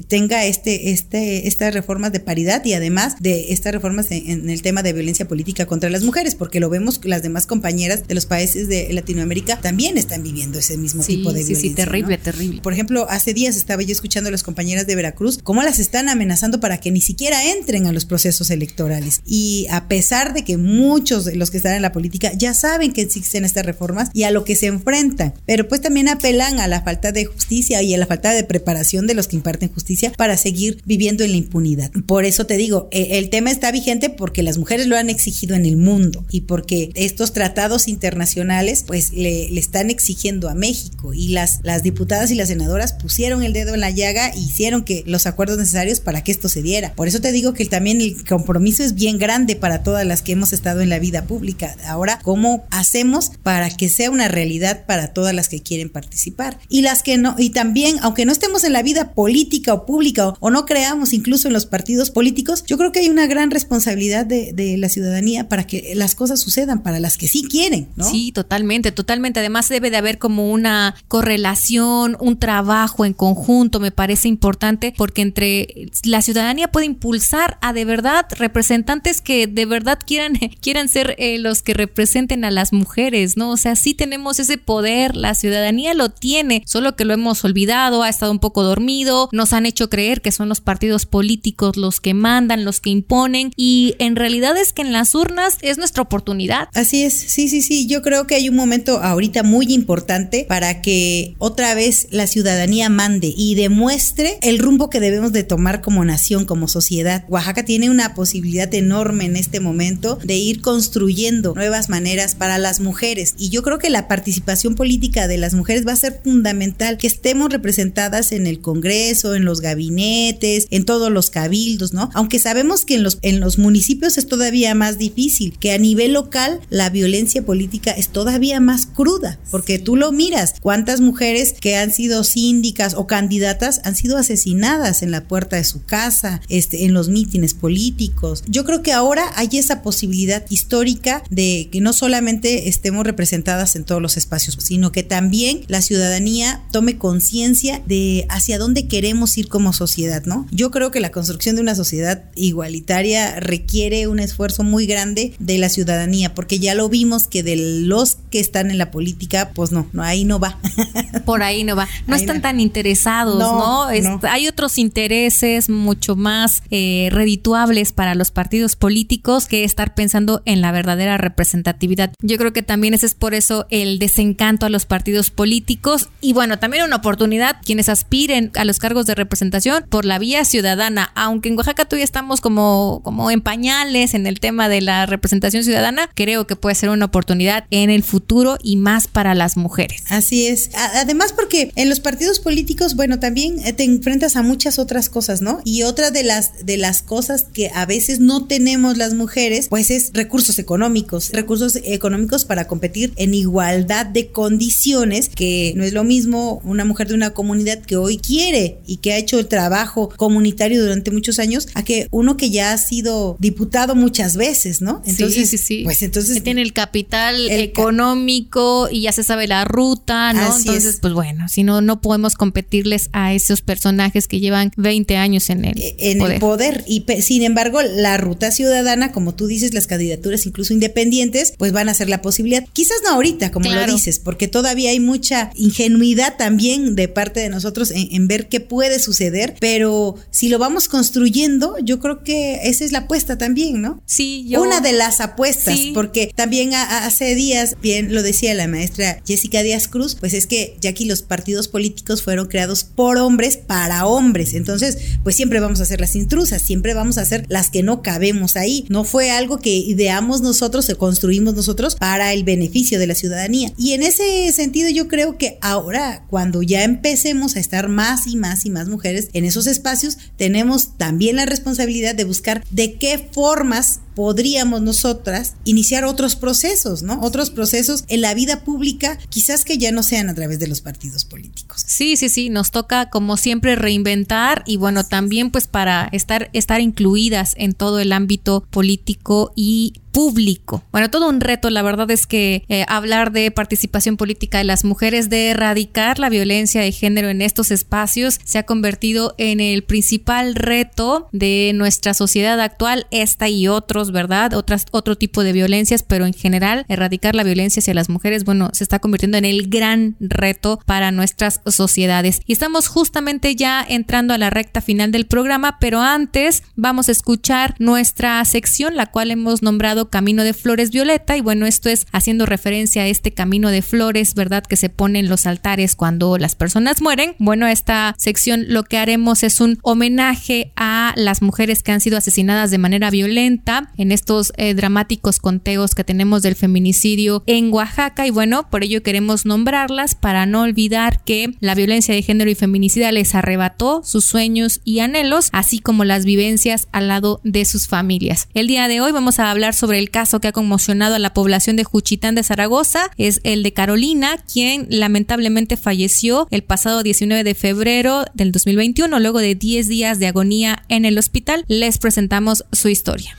tenga este, este, estas reformas de paridad y además de estas reformas en, el tema de violencia política contra las mujeres, porque lo vemos las demás compañeras de los países de Latinoamérica también están viviendo ese mismo tipo de violencia. Sí, terrible, terrible. Por ejemplo, hace días estaba yo escuchando a las compañeras de Veracruz cómo las están amenazando para que ni siquiera entren a los procesos electorales. Y a pesar de que muchos de los que están en la política ya saben que existen estas reformas y a lo que se enfrentan, pero pues también apelan a la falta de justicia y a la falta de preparación de los que imparten justicia para seguir viviendo en la impunidad. Por eso te digo, e, el tema está vigente porque las mujeres lo han exigido en el mundo y porque estos tratados internacionales pues le, están exigiendo a México y las, las diputadas y las senadoras pusieron el dedo en la llaga e hicieron que los acuerdos necesarios para que esto se diera. Por eso te digo que también el compromiso es bien grande para todas las que hemos estado en la vida pública. Ahora, ¿cómo hacemos para que sea una realidad para todas las que quieren participar? Y las que no, y también, aunque no estemos en la vida política, política o pública o, no creamos incluso en los partidos políticos, yo creo que hay una gran responsabilidad de, de, la ciudadanía para que las cosas sucedan para las que sí quieren, ¿no? Sí, totalmente, totalmente. Además debe de haber como una correlación, un trabajo en conjunto, me parece importante, porque entre la ciudadanía puede impulsar a de verdad representantes que de verdad quieran, (laughs) quieran ser eh, los que representen a las mujeres, ¿no? O sea, sí tenemos ese poder, la ciudadanía lo tiene, solo que lo hemos olvidado, ha estado un poco dormido, nos han hecho creer que son los partidos políticos los que mandan, los que imponen y en realidad es que en las urnas es nuestra oportunidad. Así es, sí, sí, sí, yo creo que hay un momento ahorita muy importante para que otra vez la ciudadanía mande y demuestre el rumbo que debemos de tomar como nación, como sociedad. Oaxaca tiene una posibilidad enorme en este momento de ir construyendo nuevas maneras para las mujeres y yo creo que la participación política de las mujeres va a ser fundamental, que estemos representadas en el Congreso, en los gabinetes, en todos los cabildos, ¿no? Aunque sabemos que en los, en los municipios es todavía más difícil, que a nivel local la violencia política es todavía más cruda, porque tú lo miras, cuántas mujeres que han sido síndicas o candidatas han sido asesinadas en la puerta de su casa, este, en los mítines políticos. Yo creo que ahora hay esa posibilidad histórica de que no solamente estemos representadas en todos los espacios, sino que también la ciudadanía tome conciencia de hacia dónde queremos queremos ir como sociedad, ¿no? Yo creo que la construcción de una sociedad igualitaria requiere un esfuerzo muy grande de la ciudadanía, porque ya lo vimos que de los que están en la política, pues no, no ahí no va. (laughs) Por ahí no va. No están tan interesados, ¿no? Hay otros intereses mucho más eh, redituables para los partidos políticos que estar pensando en la verdadera representatividad. Yo creo que también ese es por eso el desencanto a los partidos políticos y bueno, también una oportunidad quienes aspiren a los cargos de representación por la vía ciudadana, aunque en Oaxaca todavía estamos como, como en pañales en el tema de la representación ciudadana, creo que puede ser una oportunidad en el futuro y más para las mujeres. Así es. Además porque en los partidos políticos, bueno, también eh, te enfrentas a muchas otras cosas, ¿no? Y otra de las de las cosas que a veces no tenemos las mujeres, pues es recursos económicos, recursos económicos para competir en igualdad de condiciones, que no es lo mismo una mujer de una comunidad que hoy quiere y que ha hecho el trabajo comunitario durante muchos años a que uno que ya ha sido diputado muchas veces, ¿no? Entonces, sí, sí, sí. Pues entonces que tiene el capital económico y ya se sabe la ruta, ¿no? entonces, pues bueno, si no no podemos competirles a esos personajes que llevan 20 años en el e, en el poder y sin embargo, la ruta ciudadana, como tú dices, las candidaturas incluso independientes, pues van a ser la posibilidad. Quizás no ahorita, como lo dices, porque todavía hay mucha ingenuidad también de parte de nosotros en, ver qué puede suceder, pero si lo vamos construyendo, yo creo que esa es la apuesta también, ¿no? Sí, yo. Una de las apuestas, porque también hace días, bien lo decía la maestra Jessica Díaz Cruz, pues es que ya aquí los partidos políticos fueron creados por hombres para hombres, entonces, pues siempre vamos a ser las intrusas, siempre vamos a ser las que no cabemos ahí. No fue algo que ideamos nosotros, o construimos nosotros para el beneficio de la ciudadanía. Y en ese sentido yo creo que ahora, cuando ya empecemos a estar más y más y más mujeres en esos espacios, tenemos también la responsabilidad de buscar de qué formas podríamos nosotras iniciar otros procesos, ¿no? Otros procesos en la vida pública, quizás que ya no sean a través de los partidos políticos. Sí, sí, sí, nos toca como siempre reinventar y bueno, también pues para estar estar incluidas en todo el ámbito político y público. Bueno, todo un reto, la verdad es que eh, hablar de participación política de las mujeres, de erradicar la violencia de género en estos espacios, se ha convertido en el principal reto de nuestra sociedad actual, esta y otros, ¿verdad? Otras, otro tipo de violencias, pero en general, erradicar la violencia hacia las mujeres, bueno, se está convirtiendo en el gran reto para nuestras sociedades. Y estamos justamente ya entrando a la recta final del programa, pero antes vamos a escuchar nuestra sección, la cual hemos nombrado Camino de Flores Violeta y bueno, esto es haciendo referencia a este camino de flores, ¿verdad? Que se pone en los altares cuando las personas mueren. Bueno, esta sección lo que haremos es un homenaje a las mujeres que han sido asesinadas de manera violenta en estos eh, dramáticos conteos que tenemos del feminicidio en Oaxaca y bueno, por ello queremos nombrarlas para no olvidar que la violencia de género y feminicida les arrebató sus sueños y anhelos, así como las vivencias al lado de sus familias. El día de hoy vamos a hablar sobre el caso que ha conmocionado a la población de Juchitán de Zaragoza es el de Carolina, quien lamentablemente falleció el pasado 19 de febrero del 2021, luego de 10 días de agonía en el hospital. Les presentamos su historia.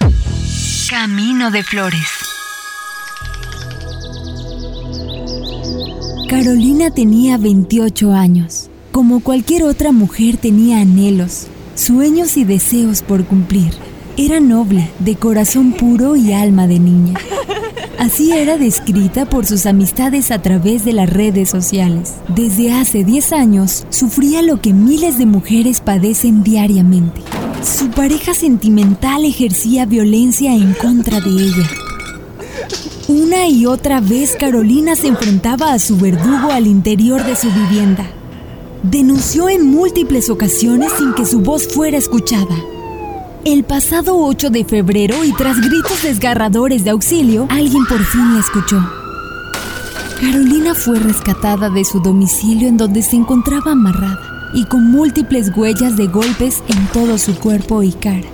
Camino de Flores. Carolina tenía 28 años. Como cualquier otra mujer tenía anhelos, sueños y deseos por cumplir. Era noble, de corazón puro y alma de niña. Así era descrita por sus amistades a través de las redes sociales. Desde hace 10 años, sufría lo que miles de mujeres padecen diariamente. Su pareja sentimental ejercía violencia en contra de ella. Una y otra vez Carolina se enfrentaba a su verdugo al interior de su vivienda. Denunció en múltiples ocasiones sin que su voz fuera escuchada. El pasado 8 de febrero y tras gritos desgarradores de auxilio, alguien por fin la escuchó. Carolina fue rescatada de su domicilio en donde se encontraba amarrada y con múltiples huellas de golpes en todo su cuerpo y cara.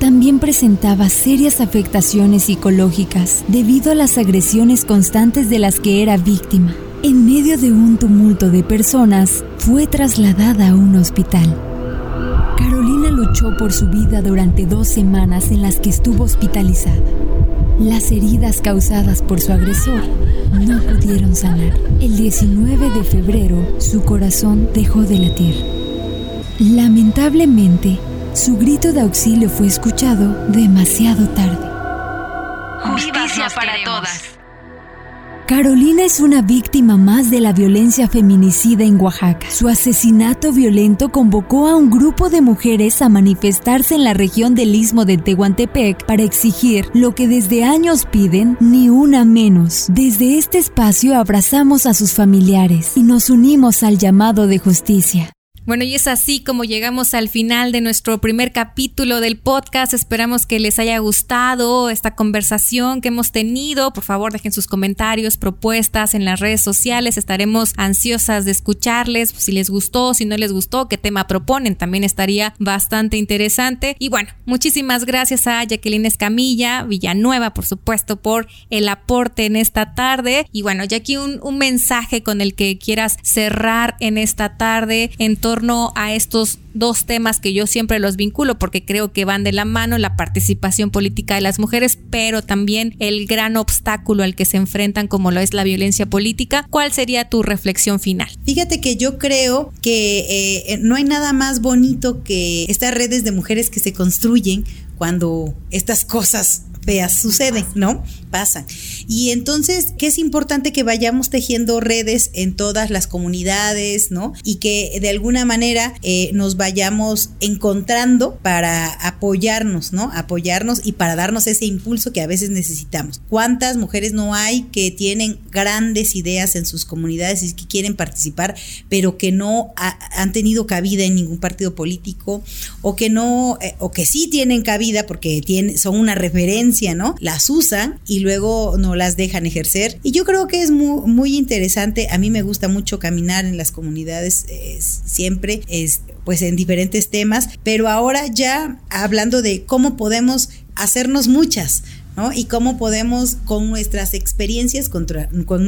También presentaba serias afectaciones psicológicas debido a las agresiones constantes de las que era víctima. En medio de un tumulto de personas, fue trasladada a un hospital luchó por su vida durante dos semanas en las que estuvo hospitalizada. Las heridas causadas por su agresor no pudieron sanar. El 19 de febrero, su corazón dejó de latir. Lamentablemente, su grito de auxilio fue escuchado demasiado tarde. Justicia para todas. Carolina es una víctima más de la violencia feminicida en Oaxaca. Su asesinato violento convocó a un grupo de mujeres a manifestarse en la región del istmo de Tehuantepec para exigir lo que desde años piden, ni una menos. Desde este espacio abrazamos a sus familiares y nos unimos al llamado de justicia. Bueno, y es así como llegamos al final de nuestro primer capítulo del podcast. Esperamos que les haya gustado esta conversación que hemos tenido. Por favor, dejen sus comentarios, propuestas en las redes sociales. Estaremos ansiosas de escucharles. Si les gustó, si no les gustó, qué tema proponen. También estaría bastante interesante. Y bueno, muchísimas gracias a Jacqueline Escamilla, Villanueva, por supuesto, por el aporte en esta tarde. Y bueno, ya aquí un, un mensaje con el que quieras cerrar en esta tarde en torno a estos dos temas que yo siempre los vinculo porque creo que van de la mano, la participación política de las mujeres, pero también el gran obstáculo al que se enfrentan como lo es la violencia política. ¿Cuál sería tu reflexión final? Fíjate que yo creo que eh, no hay nada más bonito que estas redes de mujeres que se construyen cuando estas cosas feas suceden, ¿no? Pasan. Y entonces, ¿qué es importante que vayamos tejiendo redes en todas las comunidades, ¿no? Y que de alguna manera eh, nos vayamos encontrando para apoyarnos, ¿no? Apoyarnos y para darnos ese impulso que a veces necesitamos. ¿Cuántas mujeres no hay que tienen grandes ideas en sus comunidades y que quieren participar, pero que no han tenido cabida en ningún partido político o que no, eh, o que sí tienen cabida porque son una referencia, ¿no? Las usan y luego no las dejan ejercer. Y yo creo que es muy, interesante. A mí me gusta mucho caminar en las comunidades siempre, es, pues en diferentes temas, pero ahora ya hablando de cómo podemos hacernos muchas, y cómo podemos, con nuestras experiencias, con,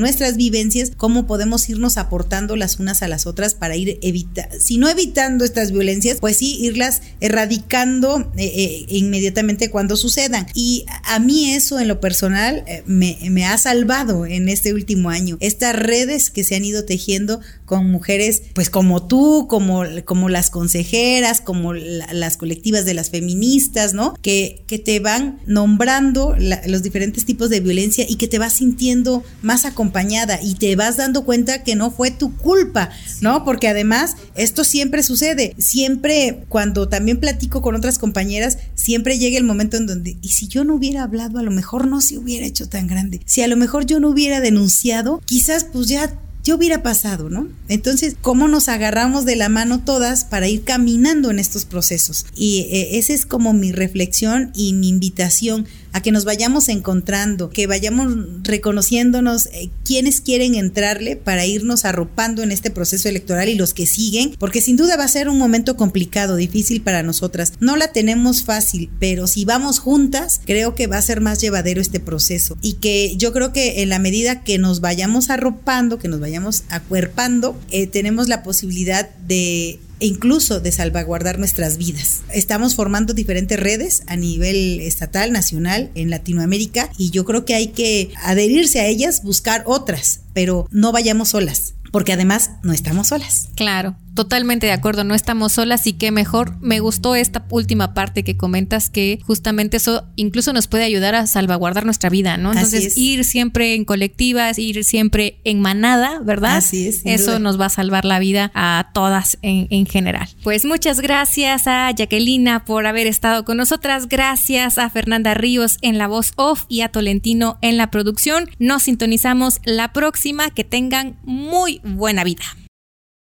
nuestras vivencias, cómo podemos irnos aportando las unas a las otras para ir evitando, si no evitando estas violencias, pues sí, irlas erradicando eh, eh, inmediatamente cuando sucedan. Y a mí eso en lo personal eh, me, me ha salvado en este último año. Estas redes que se han ido tejiendo con mujeres, pues como tú, como, como las consejeras, como las colectivas de las feministas, ¿no? Que, que te van nombrando los diferentes tipos de violencia y que te vas sintiendo más acompañada y te vas dando cuenta que no fue tu culpa, ¿no? Porque además esto siempre sucede, siempre cuando también platico con otras compañeras, siempre llega el momento en donde, y si yo no hubiera hablado, a lo mejor no se hubiera hecho tan grande, si a lo mejor yo no hubiera denunciado, quizás pues ya ¿qué hubiera pasado, no? Entonces, ¿cómo nos agarramos de la mano todas para ir caminando en estos procesos? Y eh, esa es como mi reflexión y mi invitación a que nos vayamos encontrando, que vayamos reconociéndonos eh, quienes quieren entrarle para irnos arropando en este proceso electoral y los que siguen, porque sin duda va a ser un momento complicado, difícil para nosotras. No la tenemos fácil, pero si vamos juntas, creo que va a ser más llevadero este proceso y que yo creo que en la medida que nos vayamos arropando, que nos vayamos acuerpando, eh, tenemos la posibilidad de e incluso de salvaguardar nuestras vidas. Estamos formando diferentes redes a nivel estatal, nacional, en Latinoamérica y yo creo que hay que adherirse a ellas, buscar otras, pero no vayamos solas porque además no estamos solas. Claro, totalmente de acuerdo, no estamos solas y que mejor me gustó esta última parte que comentas que justamente eso incluso nos puede ayudar a salvaguardar nuestra vida, ¿no? Entonces ir siempre en colectivas, ir siempre en manada, ¿verdad? Así es. Eso nos va a salvar la vida a todas en, en general. Pues muchas gracias a Jacquelina por haber estado con nosotras, gracias a Fernanda Ríos en la voz off y a Tolentino en la producción. Nos sintonizamos la próxima, que tengan muy buena vida.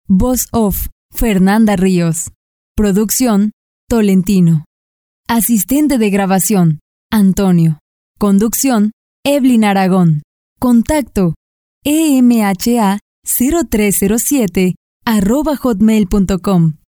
Voz off, Fernanda Ríos. Producción, Tolentino. Asistente de grabación, Antonio. Conducción, Evelyn Aragón. Contacto, emha 0307 arroba hotmail.com.